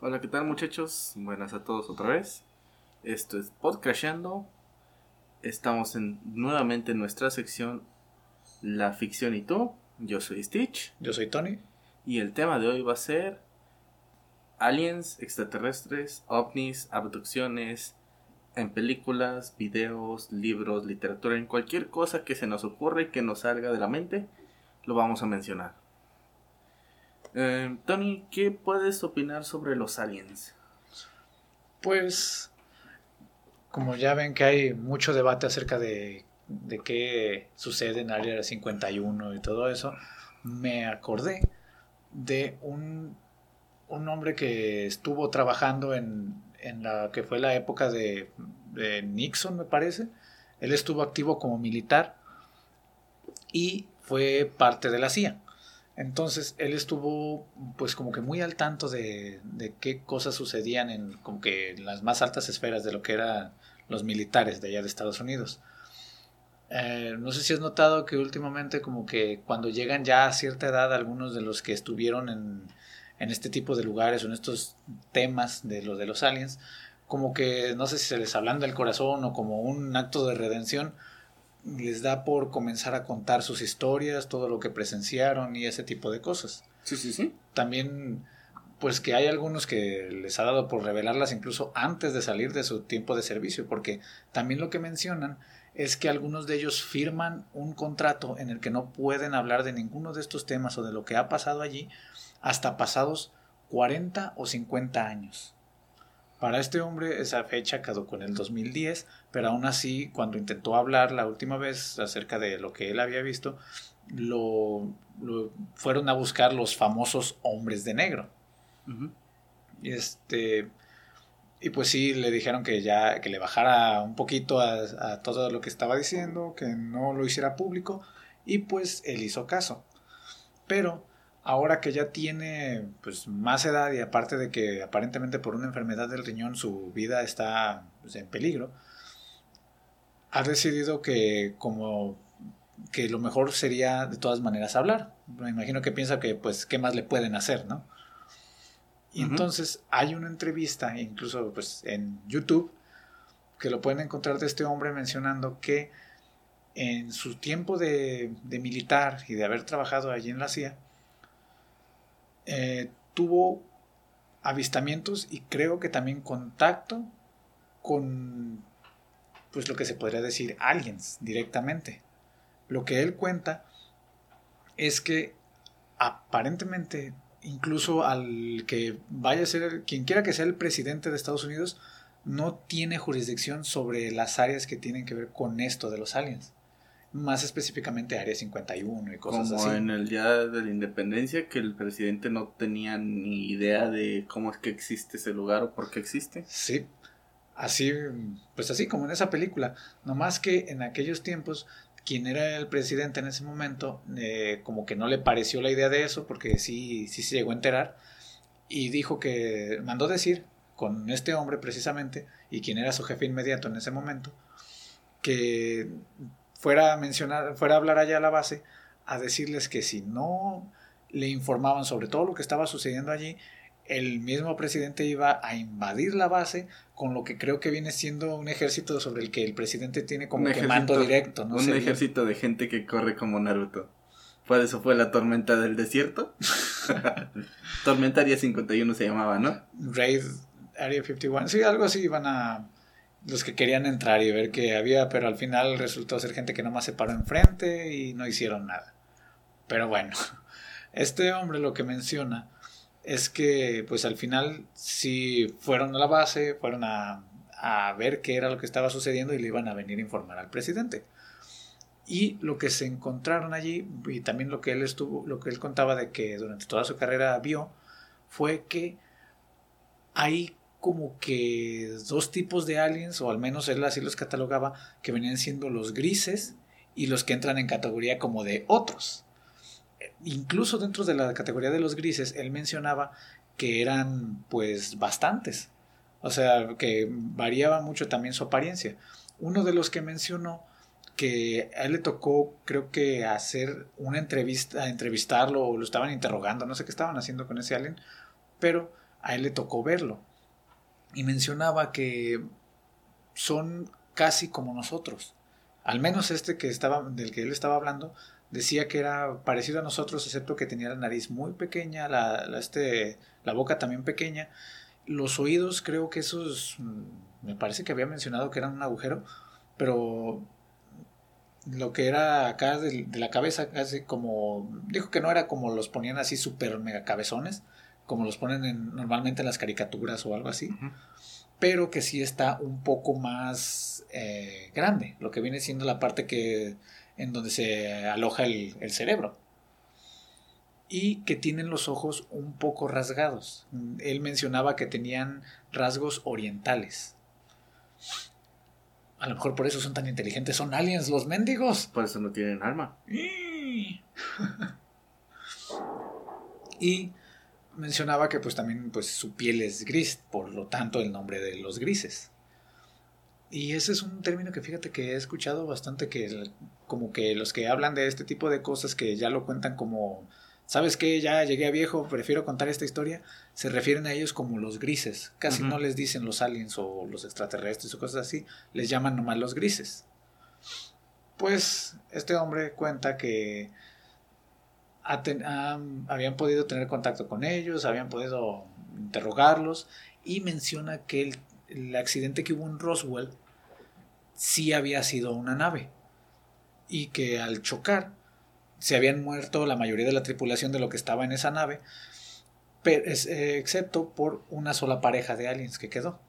Hola, ¿qué tal muchachos? Buenas a todos otra vez. Esto es Podcrashando. Estamos en, nuevamente en nuestra sección La ficción y tú. Yo soy Stitch. Yo soy Tony. Y el tema de hoy va a ser aliens, extraterrestres, ovnis, abducciones, en películas, videos, libros, literatura, en cualquier cosa que se nos ocurra y que nos salga de la mente, lo vamos a mencionar. Eh, Tony, ¿qué puedes opinar sobre los aliens? Pues, como ya ven que hay mucho debate acerca de, de qué sucede en Área 51 y todo eso, me acordé de un, un hombre que estuvo trabajando en, en la que fue la época de, de Nixon, me parece. Él estuvo activo como militar y fue parte de la CIA. Entonces él estuvo pues como que muy al tanto de, qué cosas sucedían en como que en las más altas esferas de lo que eran los militares de allá de Estados Unidos. Eh, no sé si has notado que últimamente como que cuando llegan ya a cierta edad algunos de los que estuvieron en, en este tipo de lugares o en estos temas de lo de los aliens, como que no sé si se les hablan del corazón o como un acto de redención, les da por comenzar a contar sus historias, todo lo que presenciaron y ese tipo de cosas. Sí, sí, sí. También, pues que hay algunos que les ha dado por revelarlas incluso antes de salir de su tiempo de servicio, porque también lo que mencionan es que algunos de ellos firman un contrato en el que no pueden hablar de ninguno de estos temas o de lo que ha pasado allí hasta pasados 40 o 50 años. Para este hombre esa fecha caducó en el 2010, pero aún así cuando intentó hablar la última vez acerca de lo que él había visto, lo, lo fueron a buscar los famosos hombres de negro. Y este y pues sí le dijeron que ya que le bajara un poquito a, a todo lo que estaba diciendo, que no lo hiciera público y pues él hizo caso. Pero ahora que ya tiene pues más edad y aparte de que aparentemente por una enfermedad del riñón su vida está pues, en peligro, ha decidido que como que lo mejor sería de todas maneras hablar. Me imagino que piensa que pues qué más le pueden hacer, ¿no? Y entonces hay una entrevista, incluso pues en YouTube, que lo pueden encontrar de este hombre mencionando que en su tiempo de, de militar y de haber trabajado allí en la CIA, eh, tuvo avistamientos y creo que también contacto con pues lo que se podría decir aliens directamente. Lo que él cuenta es que aparentemente incluso al que vaya a ser quien quiera que sea el presidente de Estados Unidos no tiene jurisdicción sobre las áreas que tienen que ver con esto de los aliens más específicamente Área 51 y cosas Como así. en el día de la independencia, que el presidente no tenía ni idea de cómo es que existe ese lugar o por qué existe. Sí, así, pues así como en esa película. Nomás que en aquellos tiempos, quien era el presidente en ese momento, eh, como que no le pareció la idea de eso, porque sí, sí se llegó a enterar, y dijo que mandó decir con este hombre precisamente, y quien era su jefe inmediato en ese momento, que fuera a mencionar, fuera a hablar allá a la base, a decirles que si no le informaban sobre todo lo que estaba sucediendo allí, el mismo presidente iba a invadir la base con lo que creo que viene siendo un ejército sobre el que el presidente tiene como Un que ejército- mando directo. No un ejército de gente que corre como Naruto. Por eso fue la tormenta del desierto. tormenta Área 51 se llamaba, ¿no? Raid Area 51. Sí, algo así iban a los que querían entrar y ver que había, pero al final resultó ser gente que nomás se paró enfrente y no hicieron nada. Pero bueno, este hombre lo que menciona es que pues al final sí fueron a la base, fueron a, a ver qué era lo que estaba sucediendo y le iban a venir a informar al presidente. Y lo que se encontraron allí, y también lo que él estuvo, lo que él contaba de que durante toda su carrera vio, fue que hay como que dos tipos de aliens, o al menos él así los catalogaba, que venían siendo los grises y los que entran en categoría como de otros. Incluso dentro de la categoría de los grises, él mencionaba que eran pues bastantes. O sea, que variaba mucho también su apariencia. Uno de los que mencionó que a él le tocó, creo que hacer una entrevista, entrevistarlo o lo estaban interrogando, no sé qué estaban haciendo con ese alien, pero a él le tocó verlo. Y mencionaba que son casi como nosotros. Al menos este que estaba, del que él estaba hablando, decía que era parecido a nosotros, excepto que tenía la nariz muy pequeña, la, este, la boca también pequeña. Los oídos, creo que esos, mm, me parece que había mencionado que eran un agujero, pero lo que era acá de, la cabeza, casi como, dijo que no era como los ponían así súper mega cabezones, como los ponen normalmente en las caricaturas o algo así, pero que sí está un poco más eh, grande, lo que viene siendo la parte que en donde se aloja el, el cerebro y que tienen los ojos un poco rasgados. Él mencionaba que tenían rasgos orientales. A lo mejor por eso son tan inteligentes. Son aliens los mendigos. Por eso no tienen alma. y mencionaba que pues también pues su piel es gris, por lo tanto el nombre de los grises. Y ese es un término que fíjate que he escuchado bastante que como que los que hablan de este tipo de cosas que ya lo cuentan como ¿sabes qué? Ya llegué a viejo, prefiero contar esta historia. Se refieren a ellos como los grises. Casi no les dicen los aliens o los extraterrestres o cosas así. Les llaman nomás los grises. Pues este hombre cuenta que habían podido tener contacto con ellos, habían podido interrogarlos y menciona que el, accidente que hubo en Roswell sí había sido una nave y que al chocar se habían muerto la mayoría de la tripulación de lo que estaba en esa nave, eh, excepto por una sola pareja de aliens que quedó.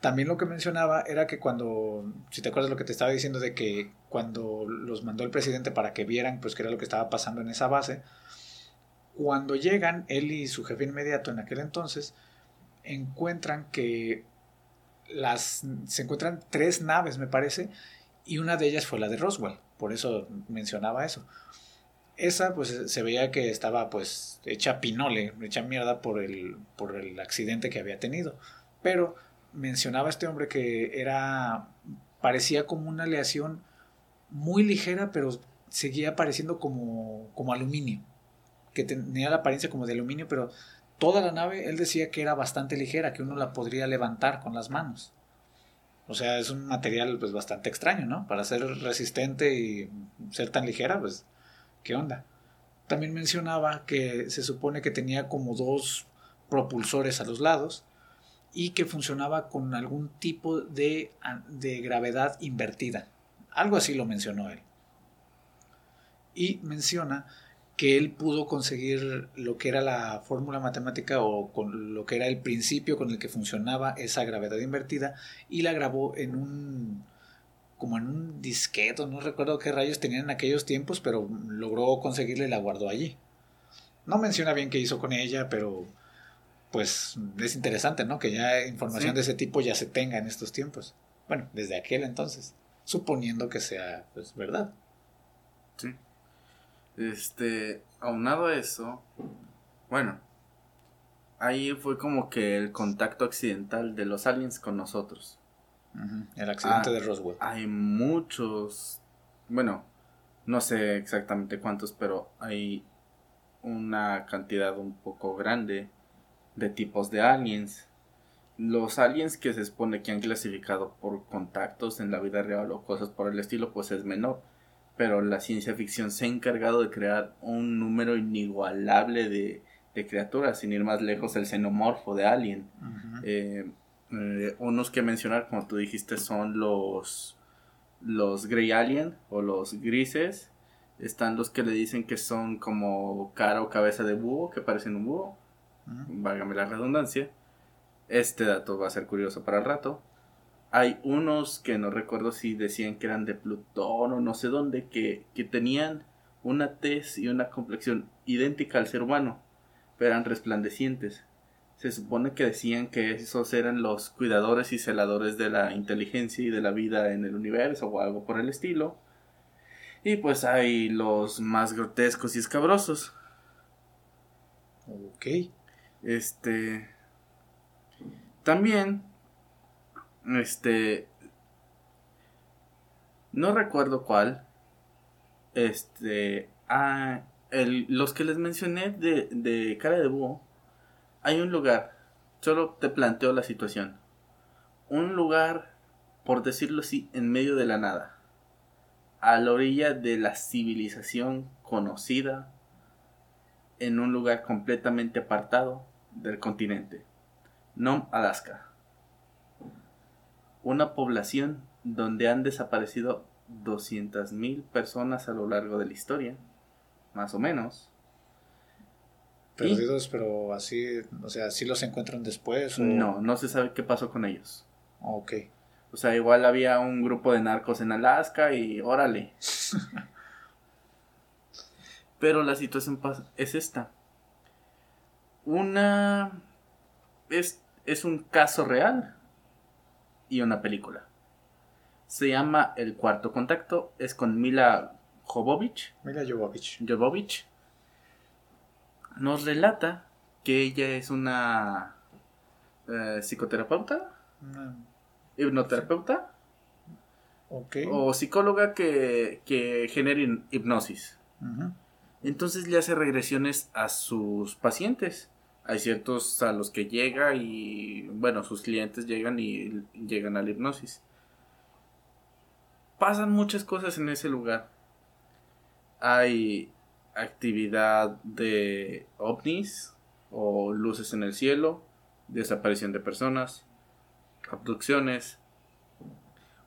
También lo que mencionaba era que cuando, si te acuerdas lo que te estaba diciendo de que cuando los mandó el presidente para que vieran pues qué era lo que estaba pasando en esa base, cuando llegan, él y su jefe inmediato en aquel entonces, encuentran que las, se encuentran tres naves, me parece, y una de ellas fue la de Roswell, por eso mencionaba eso esa pues se veía que estaba pues hecha pinole, hecha mierda por el, por el accidente que había tenido. Pero mencionaba este hombre que era, parecía como una aleación muy ligera, pero seguía pareciendo como, como aluminio, que tenía la apariencia como de aluminio, pero toda la nave él decía que era bastante ligera, que uno la podría levantar con las manos. O sea, es un material pues bastante extraño, ¿no? Para ser resistente y ser tan ligera, pues ¿Qué onda? También mencionaba que se supone que tenía como dos propulsores a los lados y que funcionaba con algún tipo de, de gravedad invertida. Algo así lo mencionó él. Y menciona que él pudo conseguir lo que era la fórmula matemática o lo que era el principio con el que funcionaba esa gravedad invertida y la grabó en un como en un disqueto, no recuerdo qué rayos tenían en aquellos tiempos, pero logró conseguirle y la guardó allí. No menciona bien qué hizo con ella, pero pues es interesante, ¿no? Que ya información de ese tipo ya se tenga en estos tiempos. Bueno, desde aquel entonces, suponiendo que sea pues verdad. Sí. Este, aunado a eso, bueno, ahí fue como que el contacto accidental de los aliens con nosotros. El accidente ah, de Roswell. Hay muchos, bueno, no sé exactamente cuántos, pero hay una cantidad un poco grande de tipos de aliens. Los aliens que se supone que han clasificado por contactos en la vida real o cosas por el estilo, pues es menor. Pero la ciencia ficción se ha encargado de crear un número inigualable de, criaturas, sin ir más lejos, el xenomorfo de Alien. Eh, unos que mencionar, como tú dijiste, son los, los Grey Alien o los grises. Están los que le dicen que son como cara o cabeza de búho, que parecen un búho. Vágame la redundancia. Este dato va a ser curioso para el rato. Hay unos que no recuerdo si decían que eran de Plutón o no sé dónde, que, que tenían una tez y una complexión idéntica al ser humano, pero eran resplandecientes se supone que decían que esos eran los cuidadores y celadores de la inteligencia y de la vida en el universo o algo por el estilo. Y pues hay los más grotescos y escabrosos. Ok. Este. También. Este. No recuerdo cuál. Este. Ah, el, los que les mencioné de, de cara de búho hay un lugar Solo te planteo la situación. Un lugar, por decirlo así, en medio de la nada. A la orilla de la civilización conocida. En un lugar completamente apartado del continente. Nom Alaska. Una población donde han desaparecido 200.000 personas a lo largo de la historia. Más o menos Perdidos, pero así, o sea, ¿sí los encuentran después? O... No, no se sabe qué pasó con ellos. Ok. O sea, igual había un grupo de narcos en Alaska y órale. pero la situación es esta. Una... Es, es un caso real y una película. Se llama El Cuarto Contacto. Es con Mila Jovovich. Mila Jovovich. Jovovich nos relata que ella es una eh, psicoterapeuta, hipnoterapeuta o psicóloga que, que genera hipnosis. Entonces le hace regresiones a sus pacientes. Hay ciertos a los que llega y, bueno, sus clientes llegan y llegan a la hipnosis. Pasan muchas cosas en ese lugar. Hay actividad de ovnis o luces en el cielo, desaparición de personas, abducciones,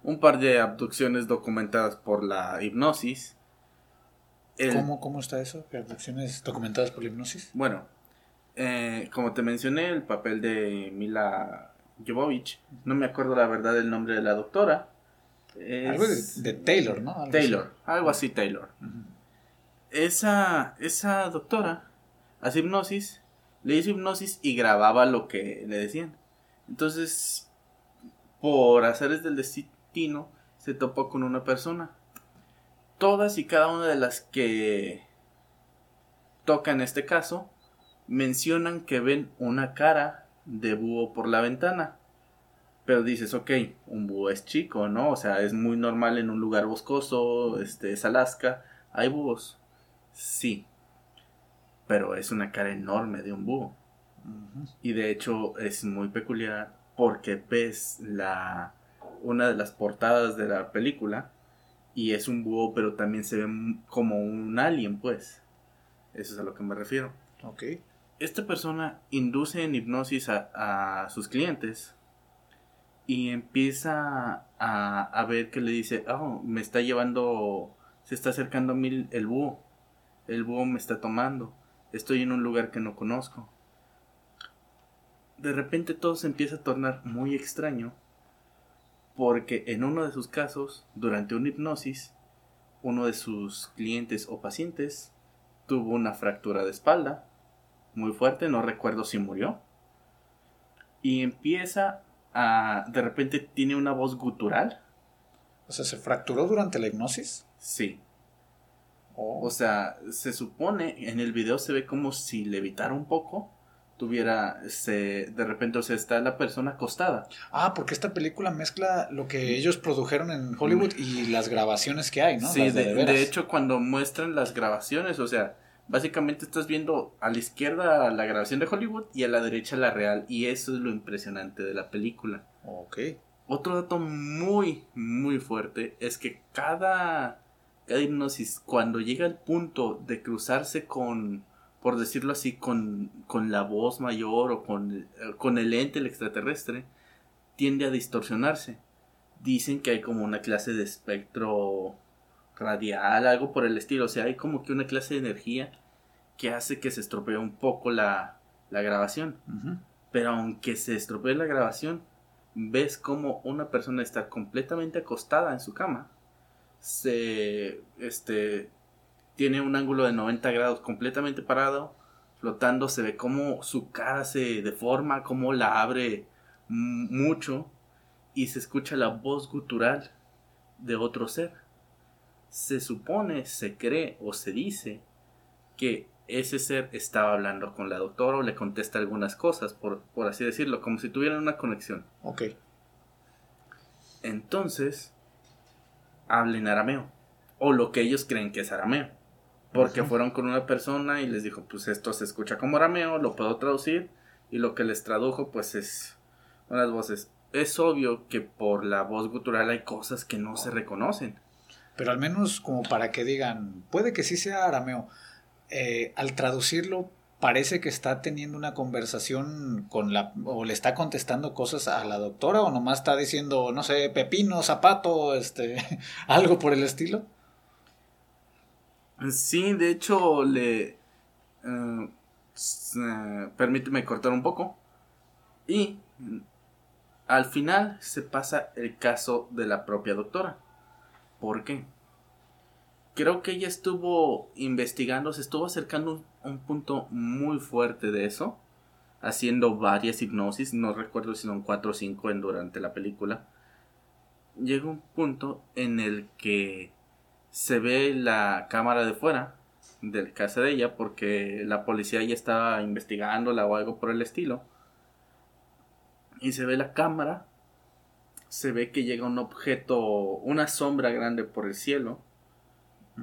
un par de abducciones documentadas por la hipnosis. ¿Cómo, está eso? ¿Abducciones documentadas por la hipnosis? Bueno, eh, como te mencioné, el papel de Mila Jovovich, no me acuerdo la verdad del nombre de la doctora. algo de, Taylor, ¿no? Taylor, algo así Taylor esa, esa doctora hace hipnosis, le hizo hipnosis y grababa lo que le decían. Entonces, por hacer del destino, se topó con una persona. Todas y cada una de las que toca en este caso mencionan que ven una cara de búho por la ventana. Pero dices, ok, un búho es chico, ¿no? O sea, es muy normal en un lugar boscoso, este es Alaska, hay búhos. Sí, pero es una cara enorme de un búho. Y de hecho es muy peculiar porque ves la una de las portadas de la película y es un búho, pero también se ve como un alien, pues. Eso es a lo que me refiero. Ok. Esta persona induce en hipnosis a, sus clientes y empieza a, a, ver que le dice, oh, me está llevando, se está acercando a mí el búho el búho me está tomando. Estoy en un lugar que no conozco. De repente todo se empieza a tornar muy extraño porque en uno de sus casos, durante una hipnosis, uno de sus clientes o pacientes tuvo una fractura de espalda muy fuerte, no recuerdo si murió. Y empieza a... de repente tiene una voz gutural. O sea, ¿se fracturó durante la hipnosis? Sí. O sea, se supone, en el video se ve como si levitara un poco, tuviera, se, de repente, o sea, está la persona acostada. Ah, porque esta película mezcla lo que ellos produjeron en Hollywood y las grabaciones que hay, ¿no? Sí, de, hecho, cuando muestran las grabaciones, o sea, básicamente estás viendo a la izquierda la grabación de Hollywood y a la derecha la real, y eso es lo impresionante de la película. Ok. Otro dato muy, muy fuerte es que cada cada hipnosis, cuando llega al punto de cruzarse con, por decirlo así, con, con la voz mayor o con, con el ente, el extraterrestre, tiende a distorsionarse. Dicen que hay como una clase de espectro radial, algo por el estilo. O sea, hay como que una clase de energía que hace que se estropee un poco la, la grabación. Pero aunque se estropee la grabación, ves como una persona está completamente acostada en su cama se este tiene un ángulo de 90 grados completamente parado, flotando, se ve como su cara se deforma, como la abre mucho y se escucha la voz gutural de otro ser. Se supone, se cree o se dice que ese ser estaba hablando con la doctora o le contesta algunas cosas, por, por así decirlo, como si tuvieran una conexión. Ok. Entonces, hablen arameo. O lo que ellos creen que es arameo. Porque fueron con una persona y les dijo, pues esto se escucha como arameo, lo puedo traducir. Y lo que les tradujo pues es unas voces. Es obvio que por la voz gutural hay cosas que no se reconocen. Pero al menos como para que digan, puede que sí sea arameo. Eh, al traducirlo parece que está teniendo una conversación con la o le está contestando cosas a la doctora o nomás está diciendo no sé pepino zapato este algo por el estilo sí de hecho le eh, permíteme cortar un poco y al final se pasa el caso de la propia doctora ¿por qué? creo que ella estuvo investigando, se estuvo acercando a un punto muy fuerte de eso, haciendo varias hipnosis, no recuerdo si son cuatro o cinco en durante la película. Llega un punto en el que se ve la cámara de fuera del casa de ella porque la policía ya estaba investigándola o algo por el estilo. Y se ve la cámara, se ve que llega un objeto, una sombra grande por el cielo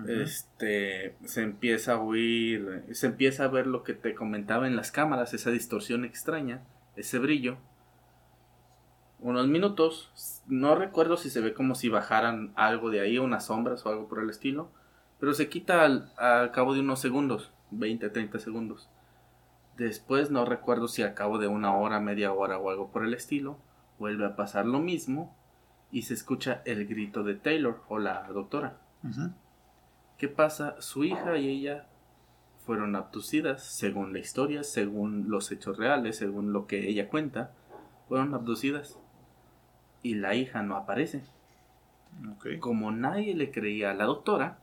este se empieza a oír, se empieza a ver lo que te comentaba en las cámaras, esa distorsión extraña, ese brillo. Unos minutos, no recuerdo si se ve como si bajaran algo de ahí, unas sombras o algo por el estilo, pero se quita al, al cabo de unos segundos, 20, 30 segundos. Después no recuerdo si al cabo de una hora, media hora o algo por el estilo, vuelve a pasar lo mismo y se escucha el grito de Taylor o la doctora. ¿Qué pasa? Su hija y ella fueron abducidas, según la historia, según los hechos reales, según lo que ella cuenta, fueron abducidas. Y la hija no aparece. Como nadie le creía a la doctora,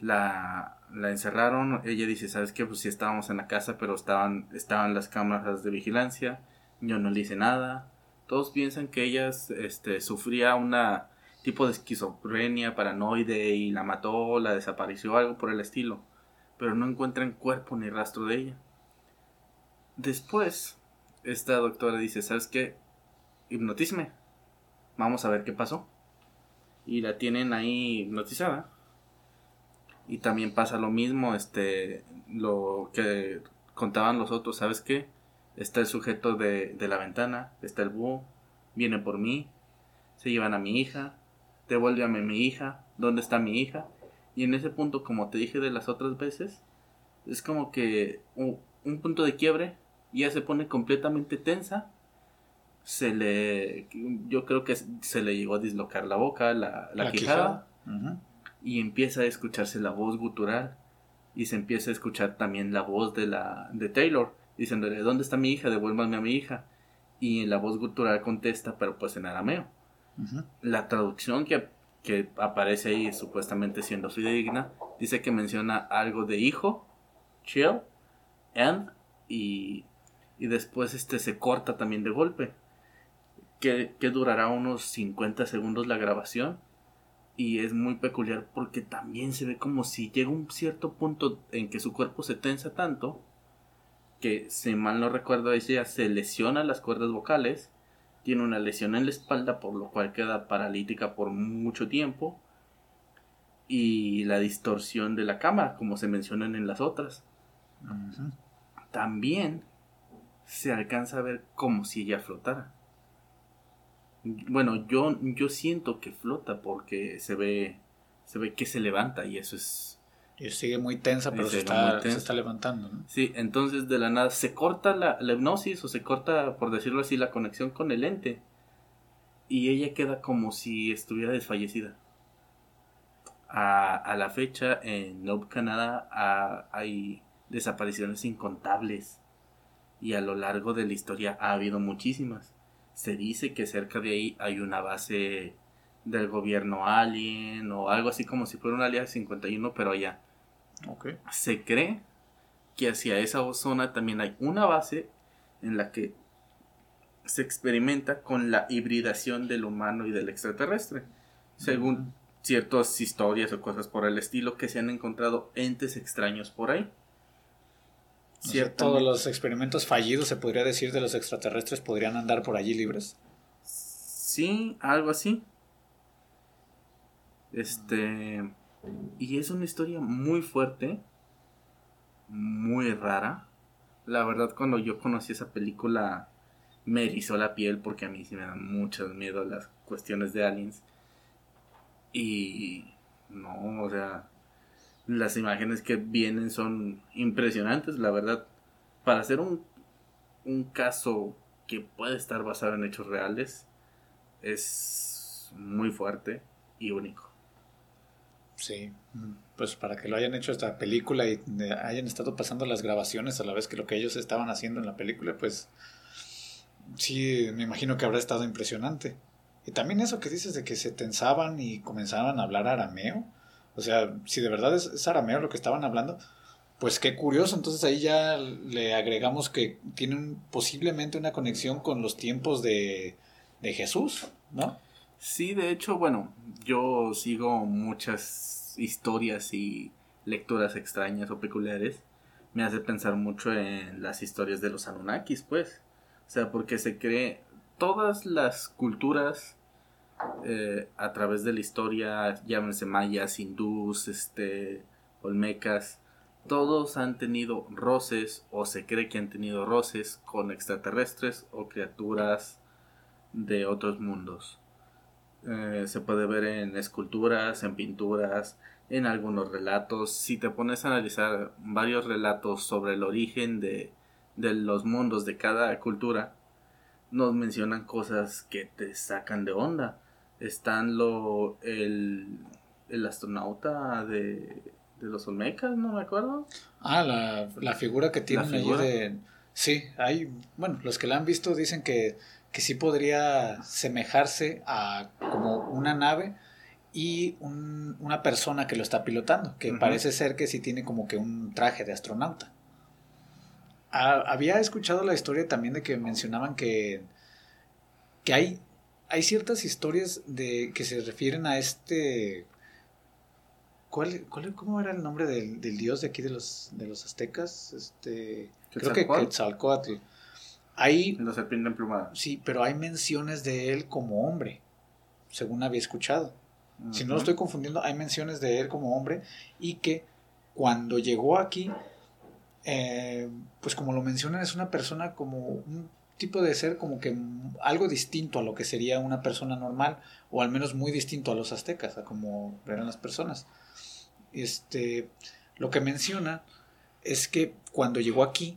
la, la encerraron. Ella dice, ¿sabes qué? Pues sí estábamos en la casa, pero estaban, estaban las cámaras de vigilancia. Yo no le hice nada. Todos piensan que ella este, sufría una tipo de esquizofrenia paranoide y la mató, la desapareció, algo por el estilo, pero no encuentran cuerpo ni rastro de ella. Después, esta doctora dice, ¿sabes qué? Hipnotízame. Vamos a ver qué pasó. Y la tienen ahí hipnotizada. Y también pasa lo mismo, este, lo que contaban los otros, ¿sabes qué? Está el sujeto de, la ventana, está el búho, viene por mí, se llevan a mi hija, devuélveme mi hija, ¿dónde está mi hija? Y en ese punto, como te dije de las otras veces, es como que un, punto de quiebre, ya se pone completamente tensa, se le, yo creo que se le llegó a dislocar la boca, la, la, quijada, y empieza a escucharse la voz gutural, y se empieza a escuchar también la voz de, la, de Taylor, diciéndole, ¿dónde está mi hija? Devuélvame a mi hija. Y la voz gutural contesta, pero pues en arameo. La traducción que, aparece ahí, supuestamente siendo fidedigna, dice que menciona algo de hijo, chill, and, y, y después este se corta también de golpe. Que, que durará unos 50 segundos la grabación. Y es muy peculiar porque también se ve como si llega un cierto punto en que su cuerpo se tensa tanto que, si mal no recuerdo, ella se lesiona las cuerdas vocales. Tiene una lesión en la espalda por lo cual queda paralítica por mucho tiempo. Y la distorsión de la cámara como se mencionan en las otras. También se alcanza a ver como si ella flotara bueno yo yo siento que flota porque se ve se ve que se levanta y eso es y sigue muy tensa, pero se está, se está, levantando. ¿no? Sí, entonces de la nada se corta la, hipnosis o se corta, por decirlo así, la conexión con el ente. Y ella queda como si estuviera desfallecida. A, a la fecha, en Nope Canadá hay desapariciones incontables. Y a lo largo de la historia ha habido muchísimas. Se dice que cerca de ahí hay una base del gobierno alien o algo así como si fuera una Área 51, pero allá. Se cree que hacia esa zona también hay una base en la que se experimenta con la hibridación del humano y del extraterrestre. Según ciertas historias o cosas por el estilo que se han encontrado entes extraños por ahí. Todos los experimentos fallidos, se podría decir, de los extraterrestres podrían andar por allí libres. Sí, algo así. Este. Y es una historia muy fuerte, muy rara, La verdad, cuando yo conocí esa película, me erizó la piel porque a mí sí me dan mucho miedo las cuestiones de aliens. Y no, o sea, las imágenes que vienen son impresionantes, la verdad. Para hacer un, un caso que puede estar basado en hechos reales, es muy fuerte y único. Sí, pues para que lo hayan hecho esta película y hayan estado pasando las grabaciones a la vez que lo que ellos estaban haciendo en la película, pues sí, me imagino que habrá estado impresionante. Y también eso que dices de que se tensaban y comenzaban a hablar arameo. O sea, si de verdad es, arameo lo que estaban hablando, pues qué curioso. Entonces ahí ya le agregamos que tienen posiblemente una conexión con los tiempos de, de Jesús, ¿no? Sí, de hecho, bueno, yo sigo muchas historias y lecturas extrañas o peculiares. Me hace pensar mucho en las historias de los Anunnakis, pues. O sea, porque se cree todas las culturas eh, a través de la historia, llámense mayas, hindús, este, olmecas, todos han tenido roces o se cree que han tenido roces con extraterrestres o criaturas de otros mundos. Eh, se puede ver en esculturas, en pinturas, en algunos relatos. Si te pones a analizar varios relatos sobre el origen de, de los mundos de cada cultura, nos mencionan cosas que te sacan de onda. Están lo el, el astronauta de, de los Olmecas, no me acuerdo. Ah, la, la figura que tienen allí de... Sí, hay, bueno, los que la han visto dicen que que sí podría semejarse a como una nave y una persona que lo está pilotando, que parece ser que sí tiene como que un traje de astronauta. había escuchado la historia también de que mencionaban que, que hay, hay ciertas historias de, que se refieren a este... ¿Cuál, cuál, ¿Cómo era el nombre del, dios de aquí de los, de los aztecas? Este, creo que Quetzalcoatl hay, la serpiente emplumada. Sí, pero hay menciones de él como hombre, según había escuchado. Si no lo estoy confundiendo, hay menciones de él como hombre y que cuando llegó aquí, eh, pues como lo mencionan, es una persona como un tipo de ser como que algo distinto a lo que sería una persona normal, o al menos muy distinto a los aztecas, a como eran las personas. Este, lo que menciona es que cuando llegó aquí,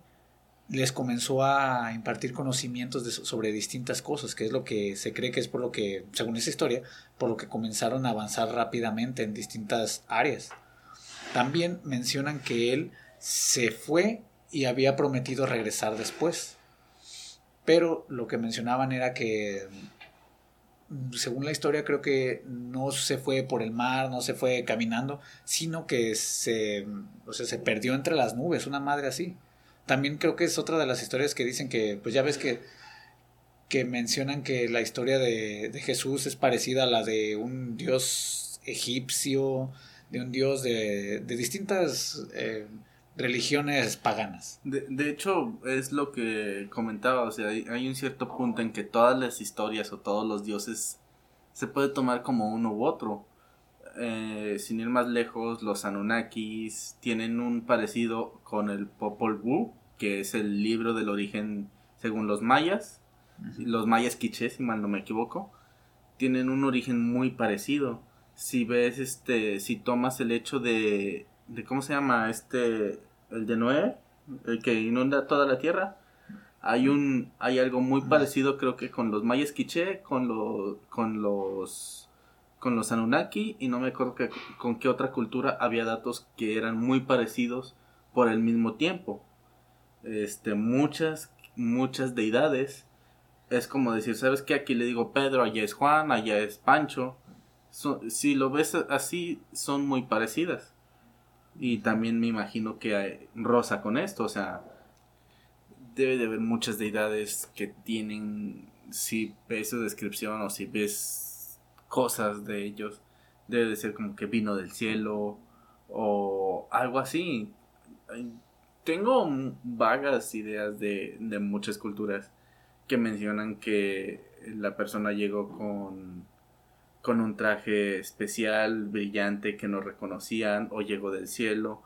les comenzó a impartir conocimientos sobre distintas cosas, que es lo que se cree que es por lo que, según esa historia, por lo que comenzaron a avanzar rápidamente en distintas áreas. También mencionan que él se fue y había prometido regresar después. Pero lo que mencionaban era que, según la historia, creo que no se fue por el mar, no se fue caminando, sino que se, o sea, se perdió entre las nubes, una madre así. También creo que es otra de las historias que dicen que, pues ya ves que, que mencionan que la historia de, Jesús es parecida a la de un dios egipcio, de un dios de, de distintas eh, religiones paganas. De, de, hecho, es lo que comentaba, o sea, hay, un cierto punto en que todas las historias o todos los dioses se puede tomar como uno u otro. Eh, sin ir más lejos, los Anunnakis tienen un parecido con el Popol Vuh, que es el libro del origen según los mayas, los mayas quichés, si mal no me equivoco, tienen un origen muy parecido. Si ves, este, si tomas el hecho de, de ¿cómo se llama? Este, el de Noé, el que inunda toda la tierra. Hay un, hay algo muy parecido, creo que con los mayas quiché, con los, con los con los Anunnaki y no me acuerdo que, con qué otra cultura había datos que eran muy parecidos por el mismo tiempo. Este, muchas, muchas deidades. Es como decir, ¿sabes qué? Aquí le digo Pedro, allá es Juan, allá es Pancho. si lo ves así, son muy parecidas. Y también me imagino que Rosa con esto, o sea, debe de haber muchas deidades que tienen, si ves su descripción o si ves cosas de ellos. Debe de ser como que vino del cielo o algo así. Tengo vagas ideas de, de muchas culturas que mencionan que la persona llegó con, con un traje especial, brillante, que no reconocían, o llegó del cielo.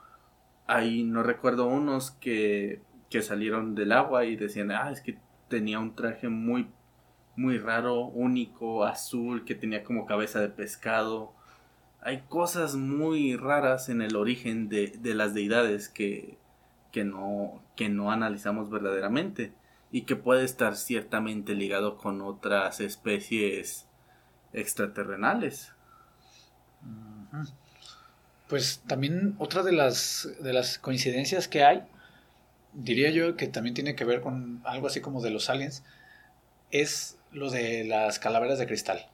Ahí no recuerdo unos que, que salieron del agua y decían, ah, es que tenía un traje muy, muy raro, único, azul, que tenía como cabeza de pescado. Hay cosas muy raras en el origen de, de las deidades que, que, no, que no analizamos verdaderamente y que puede estar ciertamente ligado con otras especies extraterrenales. Pues también otra de las, de las coincidencias que hay, diría yo que también tiene que ver con algo así como de los aliens, es lo de las calaveras de cristal.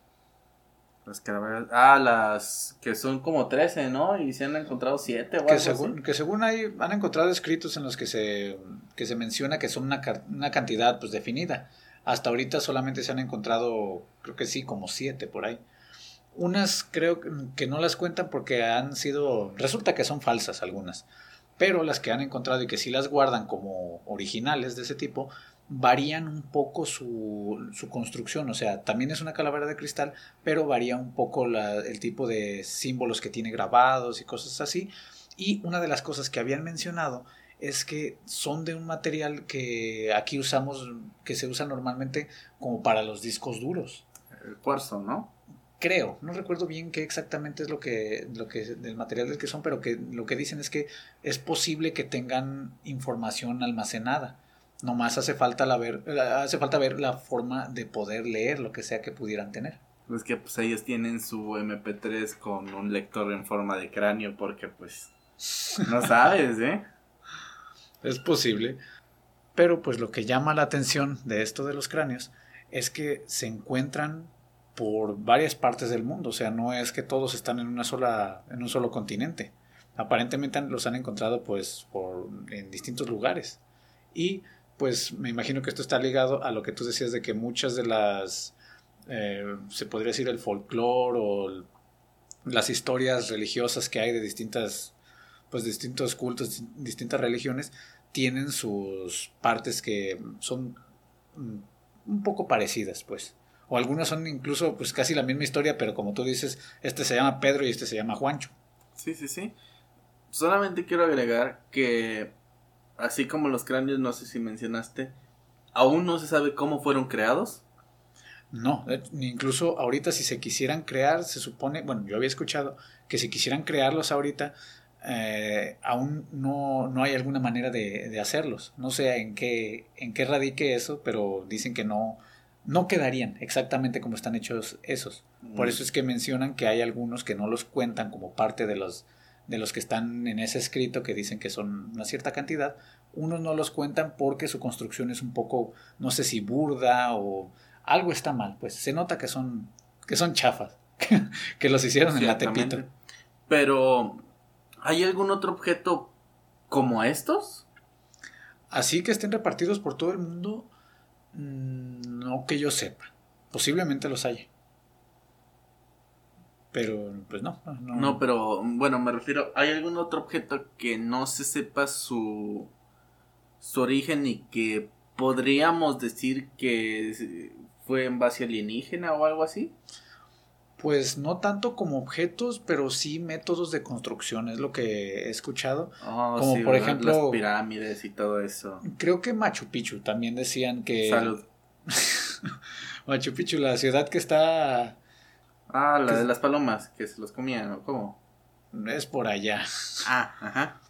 Las calaveras. Ah, las que son como 13, ¿no? Y se han encontrado 7 o que según, Que según hay, han encontrado escritos en los que se, que se menciona que son una, una cantidad pues definida. Hasta ahorita solamente se han encontrado, creo que sí, como 7 por ahí. Unas creo que no las cuentan porque han sido, resulta que son falsas algunas, pero las que han encontrado y que sí las guardan como originales de ese tipo, varían un poco su, su construcción, o sea, también es una calavera de cristal, pero varía un poco el tipo de símbolos que tiene grabados y cosas así. Y una de las cosas que habían mencionado es que son de un material que aquí usamos, que se usa normalmente como para los discos duros. El cuarzo, ¿no? creo, no recuerdo bien qué exactamente es lo que, lo que, del material del que son, pero que lo que dicen es que es posible que tengan información almacenada. Nomás hace falta, la ver, hace falta ver la forma de poder leer lo que sea que pudieran tener. Pues que pues ellos tienen su MP3 con un lector en forma de cráneo porque pues no sabes, ¿eh? Es posible. Pero pues lo que llama la atención de esto de los cráneos es que se encuentran por varias partes del mundo, o sea, no es que todos están en una sola en un solo continente. Aparentemente los han encontrado pues en distintos lugares. Y pues me imagino que esto está ligado a lo que tú decías de que muchas de las eh, se podría decir el folclore o las historias religiosas que hay de distintas pues distintos cultos, distintas religiones tienen sus partes que son mm, un poco parecidas, pues o algunos son incluso pues casi la misma historia, pero como tú dices, este se llama Pedro y este se llama Juancho. Sí, sí, sí. Solamente quiero agregar que así como los cráneos, no sé si mencionaste, aún no se sabe cómo fueron creados. No, incluso ahorita si se quisieran crear, se supone, bueno, yo había escuchado que si quisieran crearlos ahorita, eh, aún no, no, hay alguna manera de, de, hacerlos. No sé en qué, en qué radique eso, pero dicen que no, no quedarían exactamente como están hechos esos. Por mm. eso es que mencionan que hay algunos que no los cuentan como parte de los, de los que están en ese escrito que dicen que son una cierta cantidad. Unos no los cuentan porque su construcción es un poco, no sé si burda o algo está mal. Pues se nota que son, que son chafas, que los hicieron en la tepito. Pero, ¿hay algún otro objeto como estos? Así que estén repartidos por todo el mundo no que yo sepa. Posiblemente los haya. Pero, pues no, no. pero bueno, me refiero, ¿hay algún otro objeto que no se sepa su, su origen y que podríamos decir que fue en base alienígena o algo así? Pues no tanto como objetos, pero sí métodos de construcción, es lo que he escuchado. Oh, como por ejemplo. Las pirámides y todo eso. Creo que Machu Picchu también decían que. Salud. Machu Picchu, la ciudad que está. Ah, la de las palomas, que se los comían, ¿o cómo? Es por allá. Ah, ajá.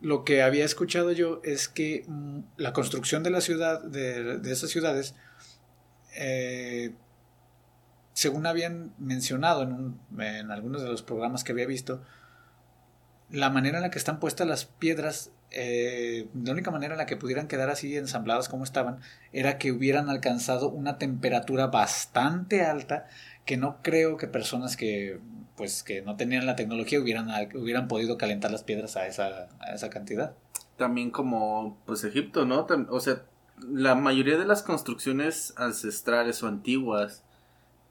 Lo que había escuchado yo es que mm, la construcción de la ciudad, de, de esas ciudades, eh, según habían mencionado en, algunos de los programas que había visto, la manera en la que están puestas las piedras, eh, la única manera en la que pudieran quedar así ensambladas como estaban, era que hubieran alcanzado una temperatura bastante alta que no creo que personas que pues que no tenían la tecnología hubieran, hubieran podido calentar las piedras a esa, a esa cantidad. También como pues Egipto, ¿no? O sea, la mayoría de las construcciones ancestrales o antiguas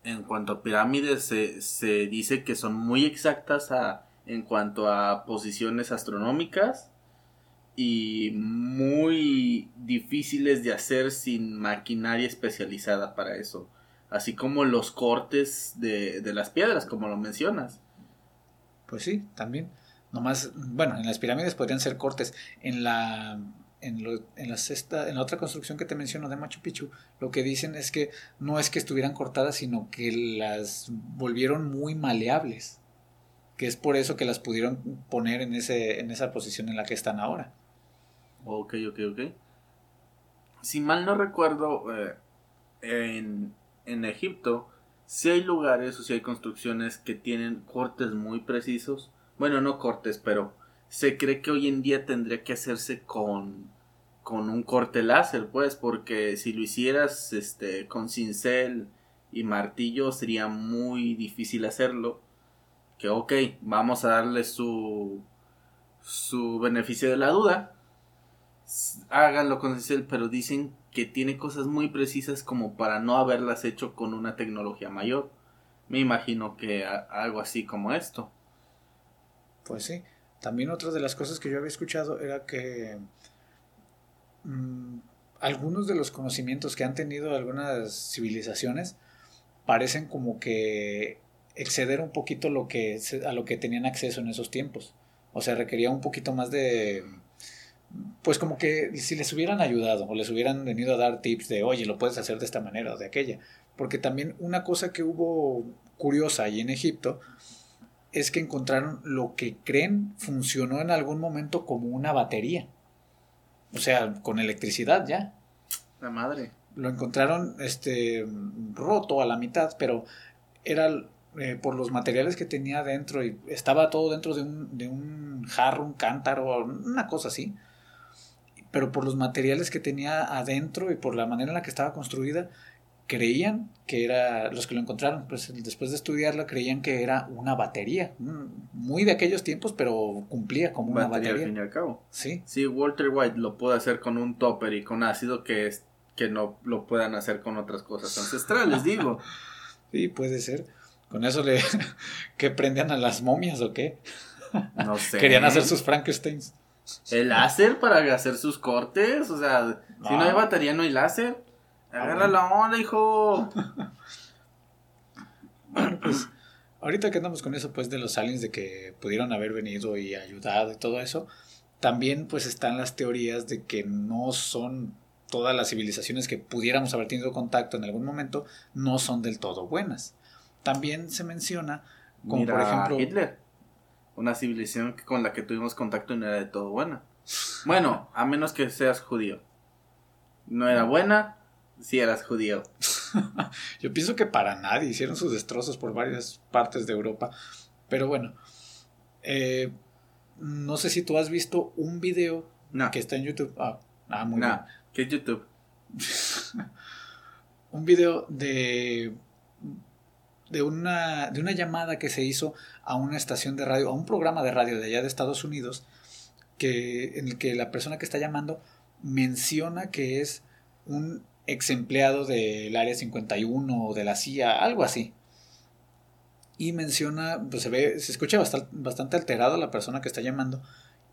en cuanto a pirámides se, se dice que son muy exactas a, en cuanto a posiciones astronómicas y muy difíciles de hacer sin maquinaria especializada para eso. Así como los cortes de, de las piedras, como lo mencionas. Pues sí, también. Nomás, bueno, en las pirámides podrían ser cortes. En la en, la sexta, en la otra construcción que te menciono de Machu Picchu, lo que dicen es que no es que estuvieran cortadas, sino que las volvieron muy maleables. Que es por eso que las pudieron poner en, ese, en esa posición en la que están ahora. Ok, ok, ok. Si mal no recuerdo, eh, en, en Egipto, si hay lugares o si hay construcciones que tienen cortes muy precisos. Bueno, no cortes, pero se cree que hoy en día tendría que hacerse con, con un corte láser, pues, porque si lo hicieras este, con cincel y martillo sería muy difícil hacerlo. Que ok, vamos a darle su, su beneficio de la duda. Háganlo con cincel, pero dicen que tiene cosas muy precisas como para no haberlas hecho con una tecnología mayor. Me imagino que algo así como esto. Pues sí. También otra de las cosas que yo había escuchado era que mm, algunos de los conocimientos que han tenido algunas civilizaciones parecen como que exceder un poquito lo que, a lo que tenían acceso en esos tiempos. O sea, requería un poquito más de... Pues como que si les hubieran ayudado o les hubieran venido a dar tips de, oye, lo puedes hacer de esta manera o de aquella. Porque también una cosa que hubo curiosa ahí en Egipto es que encontraron lo que creen funcionó en algún momento como una batería. O sea, con electricidad ya. La madre. Lo encontraron este roto a la mitad, pero era eh, por los materiales que tenía dentro y estaba todo dentro de un, de un jarro, un cántaro, una cosa así. Pero por los materiales que tenía adentro y por la manera en la que estaba construida, creían que era, los que lo encontraron, pues después de estudiarlo, creían que era una batería, mm, muy de aquellos tiempos, pero cumplía como una batería. Al fin y al cabo. Sí. Sí, Walter White lo puede hacer con un topper y con ácido que es que no lo puedan hacer con otras cosas ancestrales, digo. Sí, puede ser. Con eso le que prendían a las momias o qué? No sé. Querían hacer sus Frankensteins. El láser para hacer sus cortes, o sea, si no hay batería no hay láser. Agarra la onda, hijo. bueno, pues ahorita que andamos con eso, pues de los aliens de que pudieron haber venido y ayudado y todo eso, también pues están las teorías de que no son todas las civilizaciones que pudiéramos haber tenido contacto en algún momento, no son del todo buenas. También se menciona, como por ejemplo... Hitler. Una civilización con la que tuvimos contacto no era de todo buena. Bueno, a menos que seas judío. No era buena, si eras judío. Yo pienso que para nadie hicieron sus destrozos por varias partes de Europa. Pero bueno, eh, no sé si tú has visto un video que está en YouTube. Ah, ah muy bien. ¿Qué es YouTube? un video de de una, de una llamada que se hizo a una estación de radio, a un programa de radio de allá de Estados Unidos, que, en el que la persona que está llamando menciona que es un ex empleado del Área 51 o de la CIA, algo así. Y menciona, pues se ve, se escucha bastante, alterado la persona que está llamando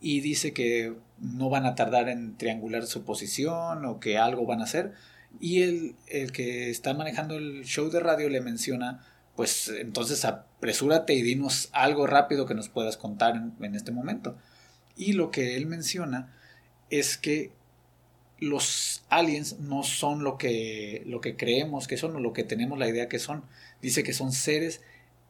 y dice que no van a tardar en triangular su posición o que algo van a hacer. Y el, el que está manejando el show de radio le menciona, pues entonces apresúrate y dinos algo rápido que nos puedas contar en este momento. Y lo que él menciona es que los aliens no son lo que, lo que creemos que son o lo que tenemos la idea que son. Dice que son seres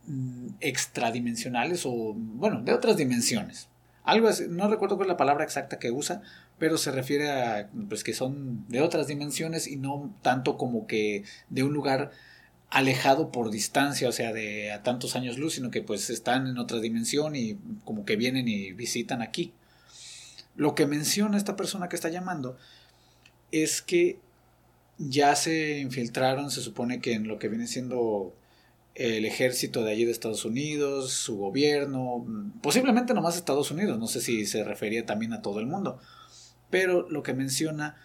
mm, extradimensionales o, bueno, de otras dimensiones. Algo así, no recuerdo cuál es la palabra exacta que usa, pero se refiere a pues, que son de otras dimensiones y no tanto como que de un lugar alejado por distancia, o sea, de a tantos años luz, sino que pues están en otra dimensión y como que vienen y visitan aquí. Lo que menciona esta persona que está llamando es que ya se infiltraron, se supone que en lo que viene siendo el ejército de allí de Estados Unidos, su gobierno, posiblemente nomás Estados Unidos, no sé si se refería también a todo el mundo, pero lo que menciona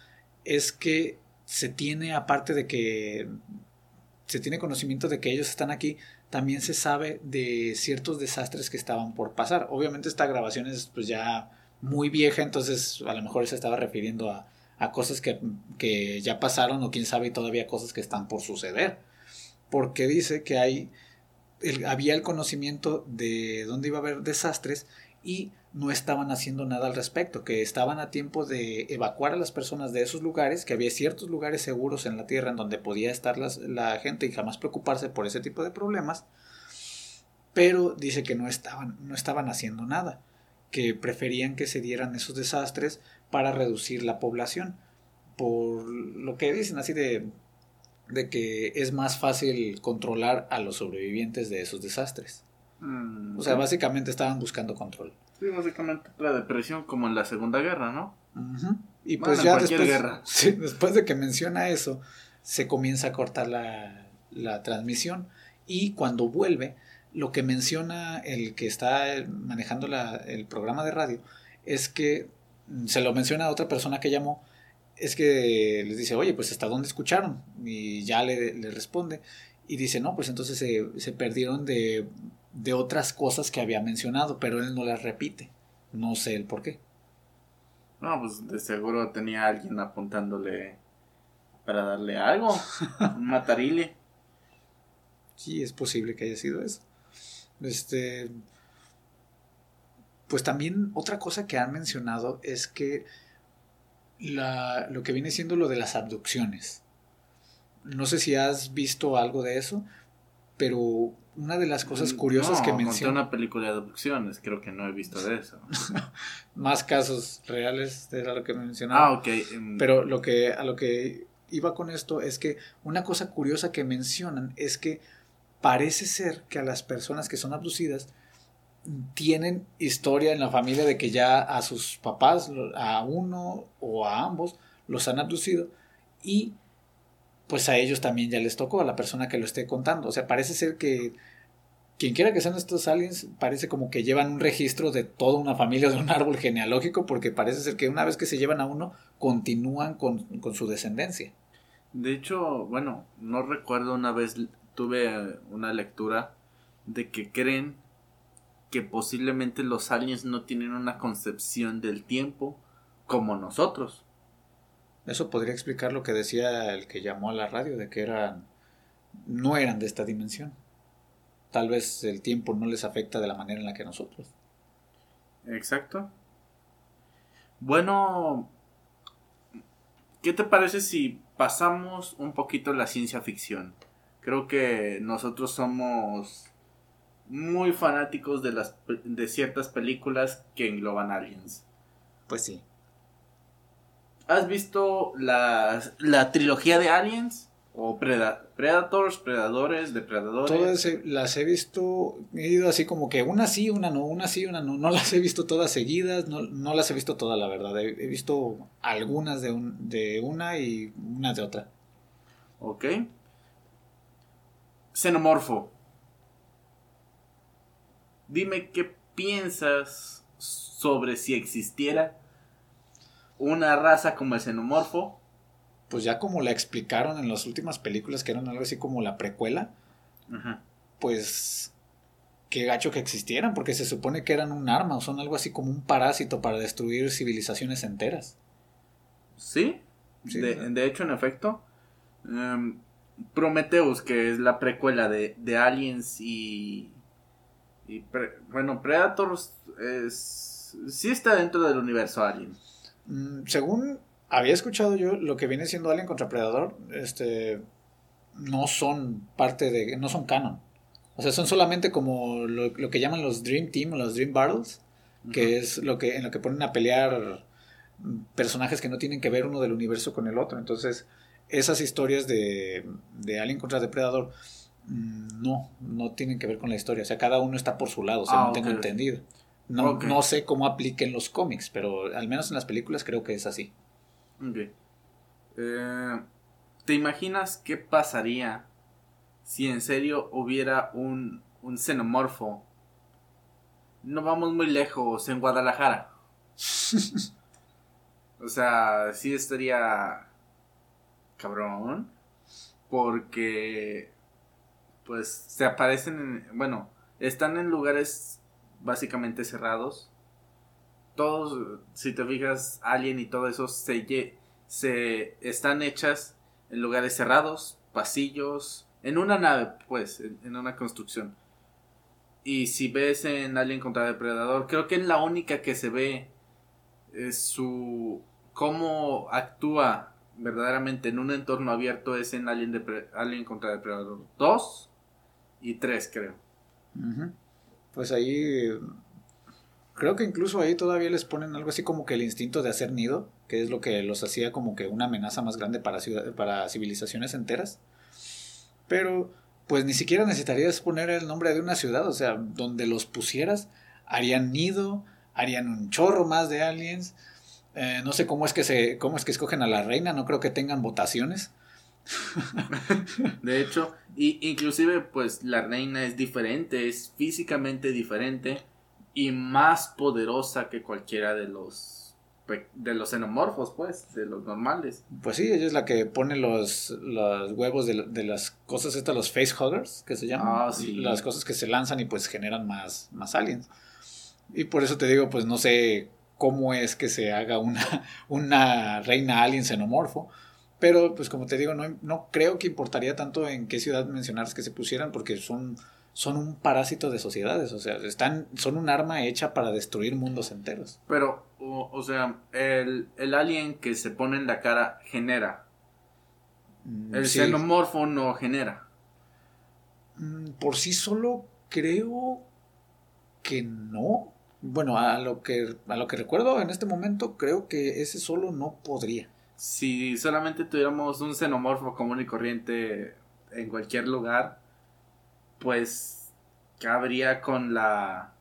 es que se tiene, aparte de que se tiene conocimiento de que ellos están aquí, también se sabe de ciertos desastres que estaban por pasar. Obviamente esta grabación es pues ya muy vieja, entonces a lo mejor se estaba refiriendo a a cosas que, ya pasaron o quién sabe todavía cosas que están por suceder. Porque dice que hay, había el conocimiento de dónde iba a haber desastres y no estaban haciendo nada al respecto, que estaban a tiempo de evacuar a las personas de esos lugares, que había ciertos lugares seguros en la Tierra en donde podía estar la gente y jamás preocuparse por ese tipo de problemas, pero dice que no estaban, no estaban haciendo nada, que preferían que se dieran esos desastres para reducir la población, por lo que dicen así de, de que es más fácil controlar a los sobrevivientes de esos desastres. Mm, o sea, básicamente estaban buscando control. Sí, básicamente la depresión como en la Segunda Guerra, ¿no? Y pues ya después, guerra. después de que menciona eso, se comienza a cortar la, la transmisión y cuando vuelve, lo que menciona el que está manejando la, el programa de radio es que se lo menciona a otra persona que llamó, es que les dice, oye, pues hasta dónde escucharon y ya le, le responde y dice, no, pues entonces se, se perdieron de de otras cosas que había mencionado, pero él no las repite. No sé el por qué. No, pues de seguro tenía alguien apuntándole para darle algo, un matarile. Sí, es posible que haya sido eso. Este. Pues también otra cosa que han mencionado es que la, lo que viene siendo lo de las abducciones. No sé si has visto algo de eso, pero una de las cosas mm, curiosas que menciona. una película de abducciones, creo que no he visto de eso. Más casos reales, era lo que mencionaba. Ah, ok. Pero lo que, a lo que iba con esto es que una cosa curiosa que mencionan es que parece ser que a las personas que son abducidas tienen historia en la familia de que ya a sus papás, a uno o a ambos, los han abducido y pues a ellos también ya les tocó, a la persona que lo esté contando. O sea, parece ser que quien quiera que sean estos aliens, parece como que llevan un registro de toda una familia, de un árbol genealógico, porque parece ser que una vez que se llevan a uno, continúan con, con su descendencia. De hecho, bueno, no recuerdo una vez tuve una lectura de que creen que posiblemente los aliens no tienen una concepción del tiempo como nosotros. Eso podría explicar lo que decía el que llamó a la radio, de que eran, no eran de esta dimensión. Tal vez el tiempo no les afecta de la manera en la que nosotros. Exacto. Bueno, ¿qué te parece si pasamos un poquito la ciencia ficción? Creo que nosotros somos muy fanáticos de las de ciertas películas que engloban aliens. Pues sí. ¿Has visto la, la trilogía de Aliens? ¿O Predators, Predadores, Depredadores? Todas las he visto, he ido así como que una sí, una no, una sí, una no. No las he visto todas seguidas, no, no las he visto todas, la verdad. He, visto algunas de, un, de una y una de otra. Ok. Xenomorfo. Dime qué piensas sobre si existiera una raza como el xenomorfo. Pues ya como la explicaron en las últimas películas, que eran algo así como la precuela, pues qué gacho que existieran, porque se supone que eran un arma o son algo así como un parásito para destruir civilizaciones enteras. Sí, de, hecho, en efecto. Em, Prometheus, que es la precuela de, Aliens y. y bueno, Predators es, sí está dentro del universo Alien. Mm, según había escuchado yo, lo que viene siendo Alien contra Predador, este, no son parte de, no son canon. O sea, son solamente como lo, que llaman los Dream Team o los Dream Battles, que es lo que, en lo que ponen a pelear personajes que no tienen que ver uno del universo con el otro. Entonces, esas historias de, de Alien contra Depredador no, no tienen que ver con la historia. O sea, cada uno está por su lado, o sea, no ah, tengo entendido. No, no sé cómo apliquen los cómics, pero al menos en las películas creo que es así. Ok. Eh, ¿Te imaginas qué pasaría si en serio hubiera un, un xenomorfo? No vamos muy lejos, en Guadalajara. o sea, sí estaría cabrón. Porque, pues, se aparecen en, bueno, están en lugares básicamente cerrados. Todos, si te fijas, Alien y todo eso se, se están hechas en lugares cerrados, pasillos, en una nave, pues, en, una construcción. Y si ves en Alien contra Depredador, creo que es la única que se ve es su cómo actúa verdaderamente en un entorno abierto es en Alien, Alien contra Depredador 2 y 3 creo. Pues ahí creo que incluso ahí todavía les ponen algo así como que el instinto de hacer nido, que es lo que los hacía como que una amenaza más grande para, para civilizaciones enteras. Pero pues ni siquiera necesitarías poner el nombre de una ciudad, o sea, donde los pusieras, harían nido, harían un chorro más de aliens. Eh, no sé cómo es que se, cómo es que escogen a la reina, no creo que tengan votaciones. de hecho, y inclusive pues la reina es diferente, es físicamente diferente y más poderosa que cualquiera de los de los xenomorfos, pues, de los normales. Pues sí, ella es la que pone los, los huevos de, de, las cosas estas, los facehuggers, que se llaman. Ah, sí. Las cosas que se lanzan y pues generan más, más aliens. Y por eso te digo, pues no sé cómo es que se haga una, una reina alien xenomorfo. Pero pues como te digo, no, no creo que importaría tanto en qué ciudad mencionaras que se pusieran porque son son un parásito de sociedades, o sea, están, son un arma hecha para destruir mundos enteros. Pero, o, sea, el, alien que se pone en la cara genera. Mm, el xenomorfo no genera. Mm, por sí solo creo que no. Bueno, a lo que, a lo que recuerdo en este momento, creo que ese solo no podría. Si solamente tuviéramos un xenomorfo común y corriente en cualquier lugar, pues cabría con la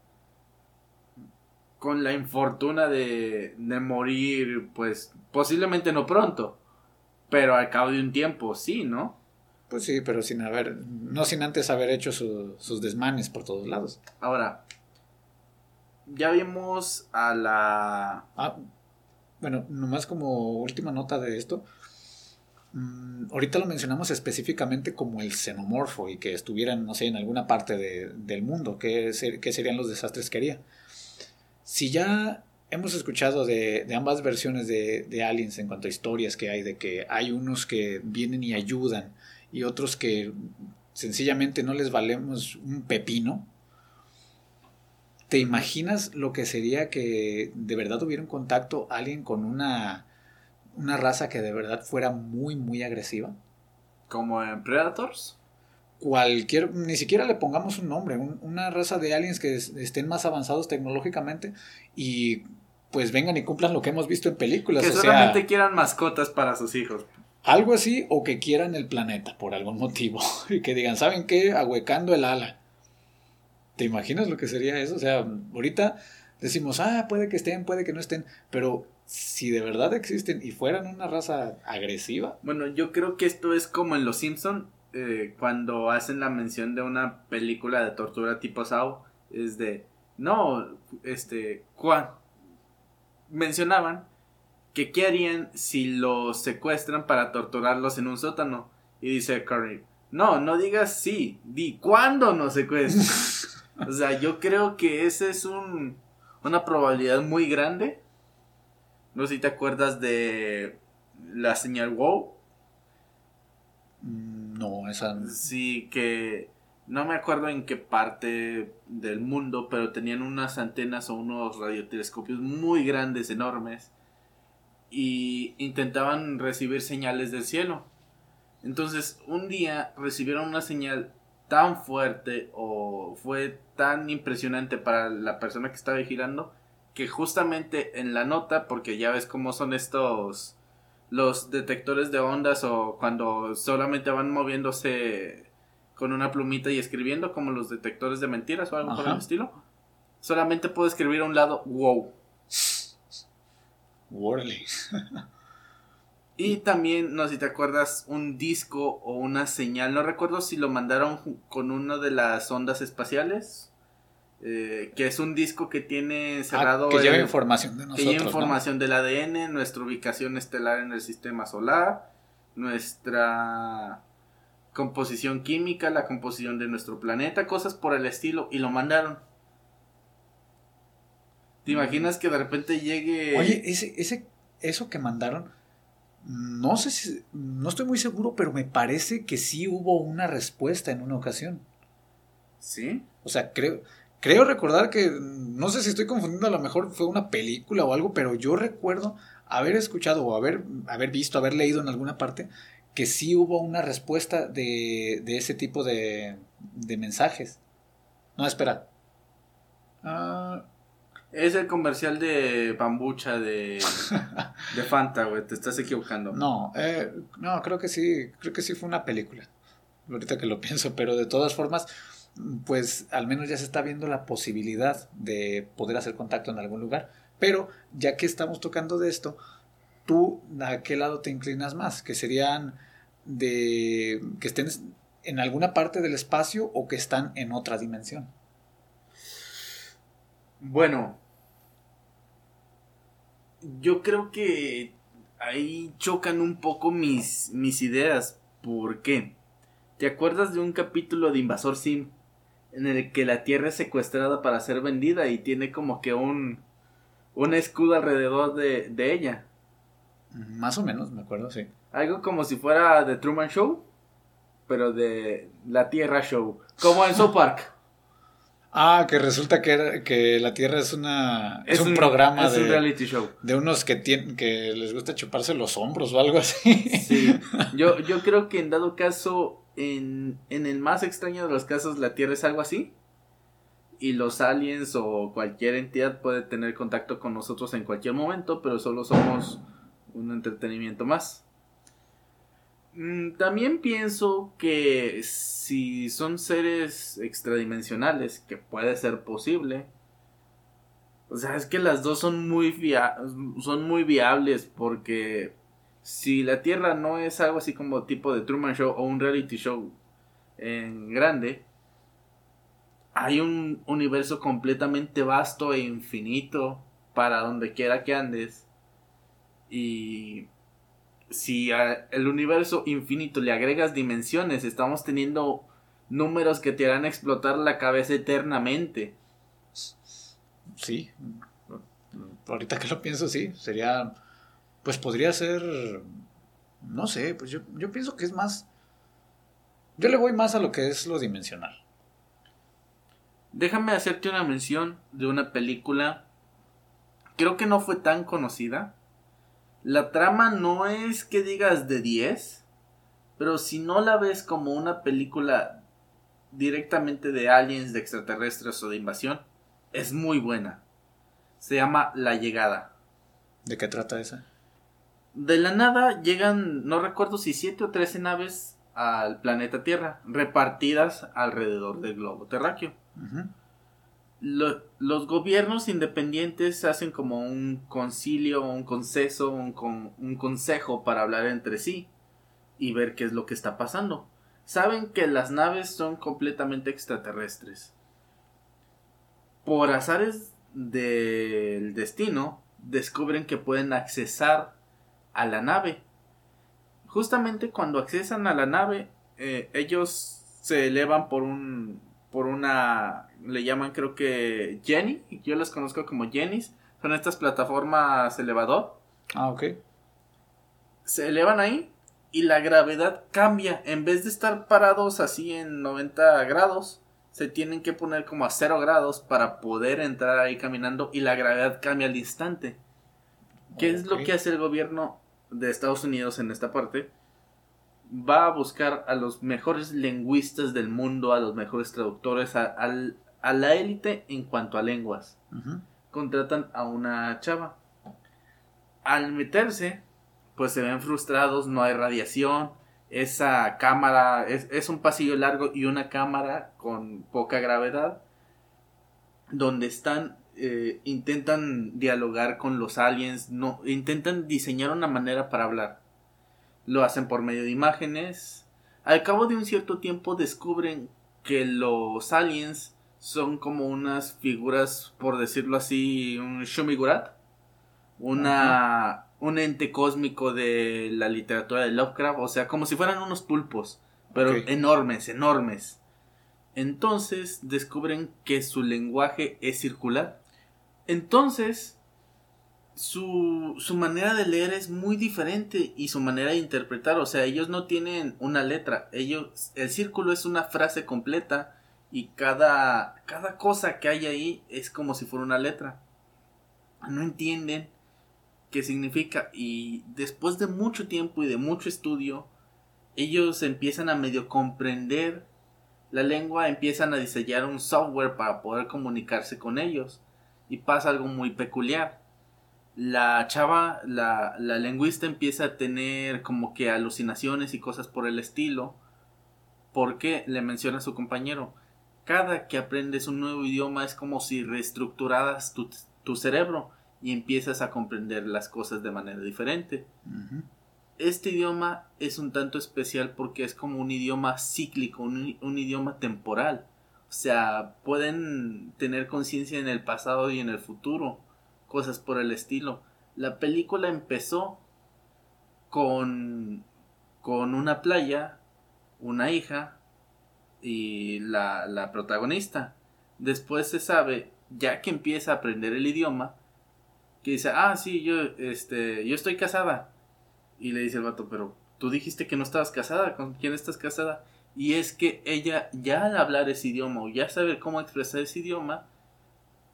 con la infortuna de, de morir, pues posiblemente no pronto, pero al cabo de un tiempo sí, ¿no? Pues sí, pero sin haber, no sin antes haber hecho sus desmanes por todos lados. Ahora, ya vimos a la... Ah, bueno, nomás como última nota de esto, Mm, ahorita lo mencionamos específicamente como el xenomorfo y que estuvieran, no sé, en alguna parte del mundo, ¿qué, serían los desastres que haría? Si ya hemos escuchado de, ambas versiones de, de, Aliens en cuanto a historias que hay, de que hay unos que vienen y ayudan y otros que sencillamente no les valemos un pepino, ¿te imaginas lo que sería que de verdad hubiera un contacto alguien con una una raza que de verdad fuera muy, muy agresiva. ¿Como en Predators? Cualquier, ni siquiera le pongamos un nombre, una raza de aliens que estén más avanzados tecnológicamente y pues vengan y cumplan lo que hemos visto en películas. Que solamente quieran mascotas para sus hijos. Algo así, o que quieran el planeta por algún motivo. Y que digan, ¿saben qué? Ahuecando el ala. ¿Te imaginas lo que sería eso? O sea, ahorita decimos, ah, puede que estén, puede que no estén, pero si de verdad existen y fueran una raza agresiva. Bueno, yo creo que esto es como en Los Simpson eh, cuando hacen la mención de una película de tortura tipo Saw, es de, no, este, Juan, mencionaban que qué harían si los secuestran para torturarlos en un sótano. Y dice Curry, no, no digas sí, di cuándo nos secuestran. o sea, yo creo que ese es un, una probabilidad muy grande no sé si te acuerdas de la señal WoW. Mm, no, esa. Sí, que no me acuerdo en qué parte del mundo, pero tenían unas antenas o unos radiotelescopios muy grandes, enormes, y intentaban recibir señales del cielo. Entonces, un día recibieron una señal tan fuerte o fue tan impresionante para la persona que estaba vigilando que justamente en la nota, porque ya ves cómo son estos los detectores de ondas o cuando solamente van moviéndose con una plumita y escribiendo como los detectores de mentiras o algo por el estilo. Solamente puedo escribir a un lado wow. y también, no sé si te acuerdas, un disco o una señal, no recuerdo si lo mandaron con una de las ondas espaciales eh, que es un disco que tiene. Ah, que lleva información de nosotros. Que lleva información del ADN, nuestra ubicación estelar en el sistema solar, nuestra composición química, la composición de nuestro planeta, cosas por el estilo, y lo mandaron. ¿Te mm. imaginas que de repente llegue. Oye, ese, ese, eso que mandaron, no sé si. No estoy muy seguro, pero me parece que sí hubo una respuesta en una ocasión. ¿Sí? O sea, creo, creo recordar que, no sé si estoy confundiendo, a lo mejor fue una película o algo, pero yo recuerdo haber escuchado o haber, haber visto, haber leído en alguna parte que sí hubo una respuesta de, de ese tipo de, de mensajes. No, espera. Ah, Es el comercial de Bambucha de, de Fanta, güey. Te estás equivocando. no, eh, no, creo que sí, creo que sí fue una película. Ahorita que lo pienso, pero de todas formas, pues al menos ya se está viendo la posibilidad de poder hacer contacto en algún lugar. Pero ya que estamos tocando de esto, ¿tú a qué lado te inclinas más? ¿Que serían de que estén en alguna parte del espacio o que están en otra dimensión? Bueno, yo creo que ahí chocan un poco mis, mis ideas. ¿Por qué? ¿Te acuerdas de un capítulo de Invasor Sim? En el que la Tierra es secuestrada para ser vendida y tiene como que un, un escudo alrededor de, de ella. Más o menos, me acuerdo, sí. Algo como si fuera The Truman Show, pero de la Tierra Show. Como en South Park. Ah, que resulta que, era- que la Tierra es una es, un, programa es un de, reality show. de unos que tienen que les gusta chuparse los hombros o algo así. Sí, yo, yo creo que en dado caso, en, en el más extraño de los casos, la Tierra es algo así. Y los aliens o cualquier entidad puede tener contacto con nosotros en cualquier momento, pero solo somos un entretenimiento más. Mm, También pienso que si son seres extradimensionales, que puede ser posible, o sea, es que las dos son muy, via- son muy viables porque si la Tierra no es algo así como tipo de Truman Show o un reality show en grande, hay un universo completamente vasto e infinito para donde quiera que andes. Y si a el universo infinito le agregas dimensiones, estamos teniendo números que te harán explotar la cabeza eternamente. Sí. Ahorita que lo pienso, sí. Sería. Pues podría ser. No sé, pues yo, yo pienso que es más. Yo le voy más a lo que es lo dimensional. Déjame hacerte una mención de una película. Creo que no fue tan conocida. La trama no es que digas de 10. Pero si no la ves como una película directamente de aliens, de extraterrestres o de invasión, es muy buena. Se llama La Llegada. ¿De qué trata esa? De la nada llegan, no recuerdo si 7 o 13 naves al planeta Tierra, repartidas alrededor del globo terráqueo. Lo- los gobiernos independientes hacen como un concilio, un conceso, un, con- un consejo para hablar entre sí y ver qué es lo que está pasando. Saben que las naves son completamente extraterrestres. Por azares del destino, descubren que pueden accesar a la nave. Justamente cuando accesan a la nave, eh, ellos se elevan por un por una le llaman creo que Jenny, yo las conozco como Jennys, son estas plataformas elevador, Ah, ok. se elevan ahí y la gravedad cambia, en vez de estar parados así en 90 grados, se tienen que poner como a 0 grados para poder entrar ahí caminando y la gravedad cambia al instante. ¿Qué es lo que hace el gobierno de Estados Unidos en esta parte? Va a buscar a los mejores lingüistas del mundo, a los mejores traductores, a, la élite en cuanto a lenguas. Contratan a una chava. Al meterse, pues se ven frustrados, no hay radiación. Esa cámara es, es un pasillo largo y una cámara con poca gravedad. Donde están, eh, intentan dialogar con los aliens, no, intentan diseñar una manera para hablar. Lo hacen por medio de imágenes. Al cabo de un cierto tiempo descubren que los aliens son como unas figuras, por decirlo así, un Shumigurat. Una, un ente cósmico de la literatura de Lovecraft. O sea, como si fueran unos pulpos. Pero enormes, enormes. Entonces descubren que su lenguaje es circular. Entonces, su, su manera de leer es muy diferente y su manera de interpretar, o sea, ellos no tienen una letra, ellos, el círculo es una frase completa y cada, cada cosa que hay ahí es como si fuera una letra. No entienden qué significa y después de mucho tiempo y de mucho estudio, ellos empiezan a medio comprender la lengua, empiezan a diseñar un software para poder comunicarse con ellos y pasa algo muy peculiar. La chava, la, la lingüista empieza a tener como que alucinaciones y cosas por el estilo porque le menciona a su compañero cada que aprendes un nuevo idioma es como si reestructuraras tu, cerebro y empiezas a comprender las cosas de manera diferente. Este idioma es un tanto especial porque es como un idioma cíclico, un, un idioma temporal. O sea, pueden tener conciencia en el pasado y en el futuro, cosas por el estilo. La película empezó con, con una playa, una hija, y la, la protagonista. Después se sabe, ya que empieza a aprender el idioma, que dice, ah, sí, yo, este, yo estoy casada. Y le dice el vato, pero tú dijiste que no estabas casada, ¿con quién estás casada? Y es que ella ya al hablar ese idioma o ya saber cómo expresar ese idioma,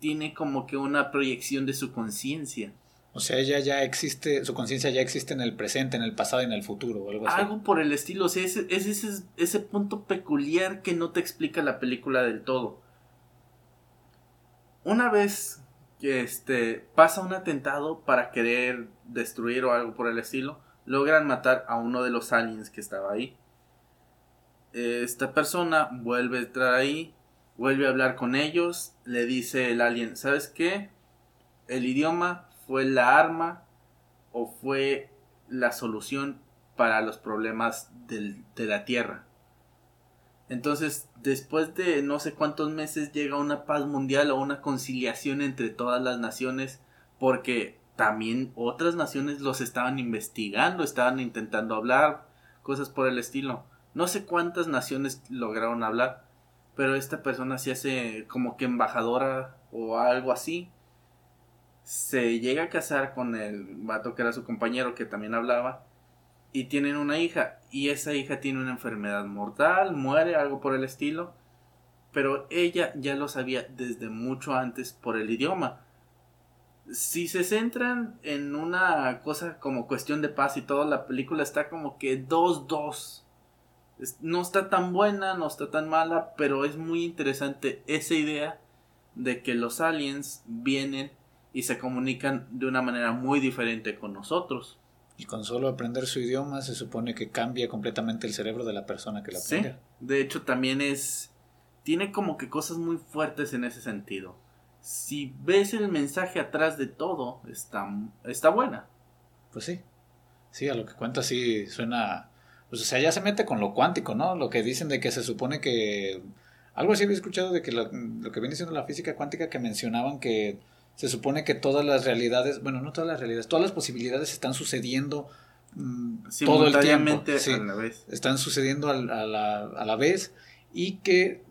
tiene como que una proyección de su conciencia. O sea, ella ya existe, su conciencia ya existe en el presente, en el pasado y en el futuro, algo así. Algo por el estilo, o sea, es, ese, ese punto peculiar que no te explica la película del todo. Una vez que este, pasa un atentado para querer destruir o algo por el estilo, logran matar a uno de los aliens que estaba ahí. Esta persona vuelve a entrar ahí, vuelve a hablar con ellos, le dice el alien, ¿sabes qué? El idioma fue la arma o fue la solución para los problemas de la Tierra. Entonces, después de no sé cuántos meses llega una paz mundial o una conciliación entre todas las naciones porque también otras naciones los estaban investigando, estaban intentando hablar, cosas por el estilo. No sé cuántas naciones lograron hablar, pero esta persona se hace como que embajadora o algo así se llega a casar con el vato que era su compañero que también hablaba y tienen una hija y esa hija tiene una enfermedad mortal, muere, algo por el estilo, pero ella ya lo sabía desde mucho antes por el idioma. Si se centran en una cosa como cuestión de paz y todo, la película está como que 2-2. No está tan buena, no está tan mala, pero es muy interesante esa idea de que los aliens vienen y se comunican de una manera muy diferente con nosotros. Y con solo aprender su idioma se supone que cambia completamente el cerebro de la persona que lo aprende. Sí, de hecho también es... tiene como que cosas muy fuertes en ese sentido. Si ves el mensaje atrás de todo, está, está buena. Pues sí. Sí, a lo que cuenta sí suena... Pues o sea, ya se mete con lo cuántico, ¿no? Lo que dicen de que se supone que... Algo así había escuchado de que lo, lo que viene siendo la física cuántica que mencionaban que se supone que todas las realidades, bueno, no todas las realidades, todas las posibilidades están sucediendo mm, todo el tiempo. Sí, a la vez. Están sucediendo a, la, a la vez y que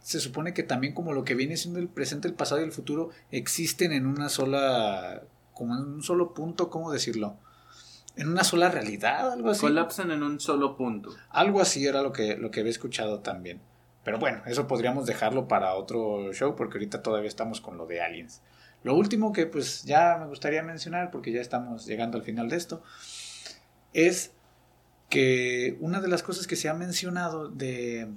se supone que también como lo que viene siendo el presente, el pasado y el futuro existen en una sola, como en un solo punto, ¿cómo decirlo? En una sola realidad, algo así. Colapsan en un solo punto. Algo así era lo que, lo que había escuchado también. Pero bueno, eso podríamos dejarlo para otro show porque ahorita todavía estamos con lo de aliens. Lo último que pues ya me gustaría mencionar, porque ya estamos llegando al final de esto, es que una de las cosas que se ha mencionado de,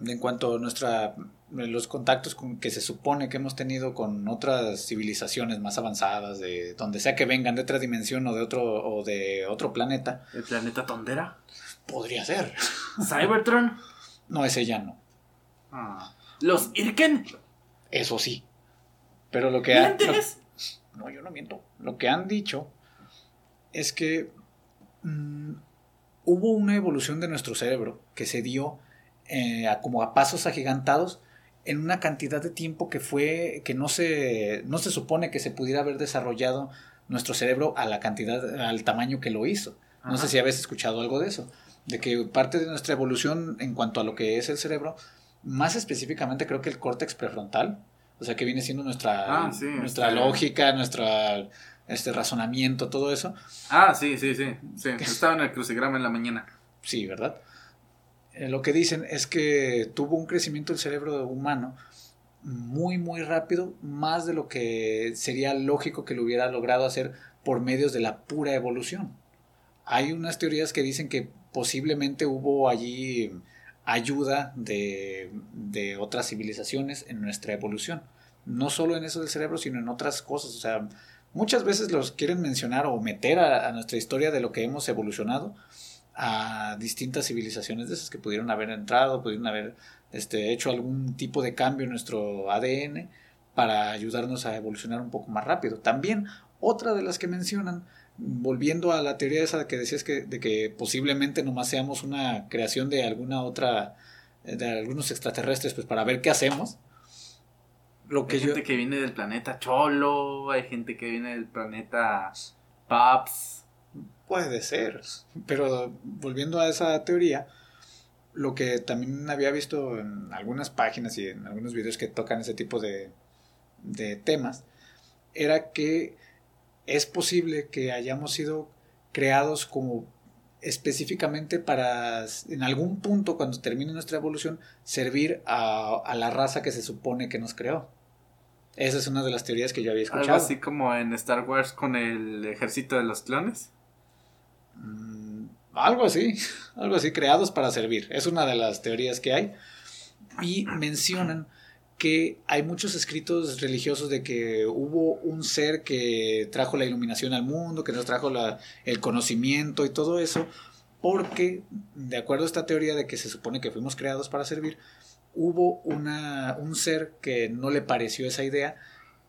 en cuanto a nuestra, los contactos con, que se supone que hemos tenido con otras civilizaciones más avanzadas, de donde sea que vengan, de otra dimensión o de otro, o de otro planeta. ¿El planeta Tondera? Podría ser. ¿Cybertron? no, ese ya no. Ah. ¿Los Irken? Eso sí. Pero lo que han... no, yo no miento. Lo que han dicho es que mm, hubo una evolución de nuestro cerebro que se dio eh, como a pasos agigantados en una cantidad de tiempo que fue que no se no se supone que se pudiera haber desarrollado nuestro cerebro a la cantidad al tamaño que lo hizo. No sé si habéis escuchado algo de eso, de que parte de nuestra evolución en cuanto a lo que es el cerebro, más específicamente creo que el córtex prefrontal, o sea, que viene siendo nuestra, ah, nuestra este, lógica, nuestra este razonamiento, todo eso. Ah, sí, sí, sí. sí. Estaba en el crucigrama en la mañana. Sí, ¿verdad? Eh, lo que dicen es que tuvo un crecimiento del cerebro humano muy, muy rápido, más de lo que sería lógico que lo hubiera logrado hacer por medios de la pura evolución. Hay unas teorías que dicen que posiblemente hubo allí ayuda de, de otras civilizaciones en nuestra evolución. No solo en eso del cerebro, sino en otras cosas. O sea, muchas veces los quieren mencionar o meter a, nuestra historia de lo que hemos evolucionado a distintas civilizaciones de esas que pudieron haber entrado, pudieron haber este, hecho algún tipo de cambio en nuestro ADN para ayudarnos a evolucionar un poco más rápido. También otra de las que mencionan, volviendo a la teoría esa que decías que, de que posiblemente nomás seamos una creación de alguna otra, de algunos extraterrestres, pues para ver qué hacemos hay gente que viene del planeta Cholo, hay gente que viene del planeta Paps. Puede ser, pero volviendo a esa teoría, lo que también había visto en algunas páginas y en algunos videos que tocan ese tipo de, de temas, era que es posible que hayamos sido creados como específicamente para en algún punto cuando termine nuestra evolución servir a, a la raza que se supone que nos creó. Esa es una de las teorías que yo había escuchado. Algo así como en Star Wars con el ejército de los clones. Mm, algo así, algo así, creados para servir. Es una de las teorías que hay. Y mencionan que hay muchos escritos religiosos de que hubo un ser que trajo la iluminación al mundo, que nos trajo el conocimiento y todo eso, porque de acuerdo a esta teoría de que se supone que fuimos creados para servir, hubo una, un ser que no le pareció esa idea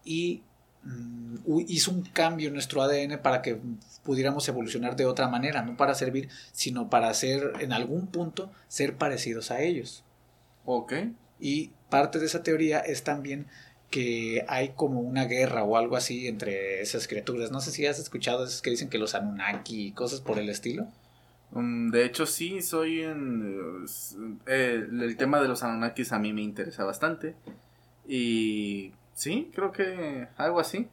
y hizo un cambio en nuestro ADN para que pudiéramos evolucionar de otra manera, no para servir, sino para ser, en algún punto, ser parecidos a ellos. Ok. Y parte de esa teoría es también que hay como una guerra o algo así entre esas criaturas. No sé si has escuchado esos que dicen que los Anunnaki y cosas por el estilo. Um, de hecho, sí, soy en... Eh, el tema de los Anunnakis a mí me interesa bastante. Y sí, creo que algo así.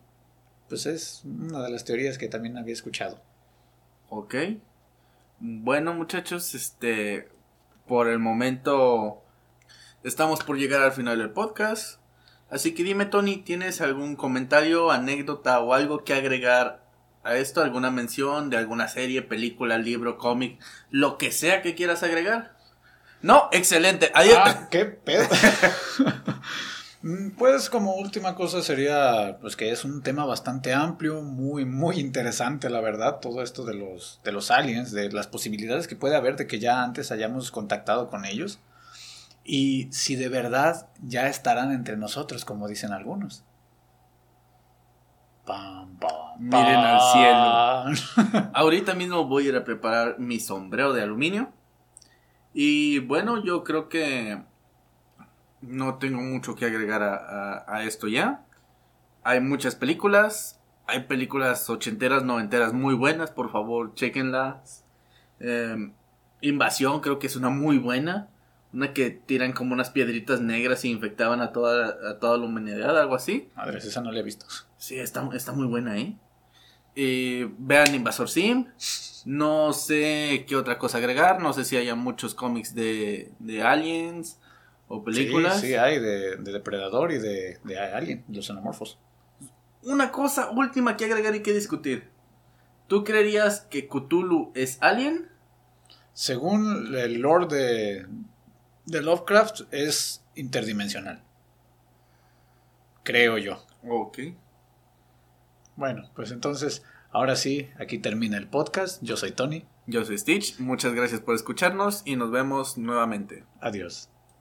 Pues es una de las teorías que también había escuchado. Ok. Bueno, muchachos, este... Por el momento... Estamos por llegar al final del podcast. Así que dime, Tony, ¿tienes algún comentario, anécdota o algo que agregar a esto? ¿Alguna mención de alguna serie, película, libro, cómic, lo que sea que quieras agregar? No, excelente. Ah, qué pedo. Mm, pues como última cosa sería pues que es un tema bastante amplio, muy muy interesante la verdad, todo esto de los de los aliens, de las posibilidades que puede haber de que ya antes hayamos contactado con ellos y si de verdad ya estarán entre nosotros como dicen algunos. Miren al cielo. Ahorita mismo voy a ir a preparar mi sombrero de aluminio. Y bueno, yo creo que no tengo mucho que agregar a, esto ya. Hay muchas películas. Hay películas ochenteras, noventeras muy buenas. Por favor, chequenlas. Em, Invasión creo que es una muy buena. Una que tiran como unas piedritas negras y infectaban a toda, a toda la humanidad, algo así. Madre, esa no la he visto. Sí, está, está muy buena, ¿eh? vean Invasor Sim. No sé qué otra cosa agregar. No sé si haya muchos cómics de, de aliens o películas. Sí, sí hay de, Depredador y de, de Alien, los xenomorfos. Una cosa última que agregar y que discutir. ¿Tú creerías que Cthulhu es alien? Según el lore de, de Lovecraft, es interdimensional. Creo yo. Ok. Bueno, pues entonces, ahora sí, aquí termina el podcast. Yo soy Tony. Yo soy Stitch. Muchas gracias por escucharnos y nos vemos nuevamente. Adiós.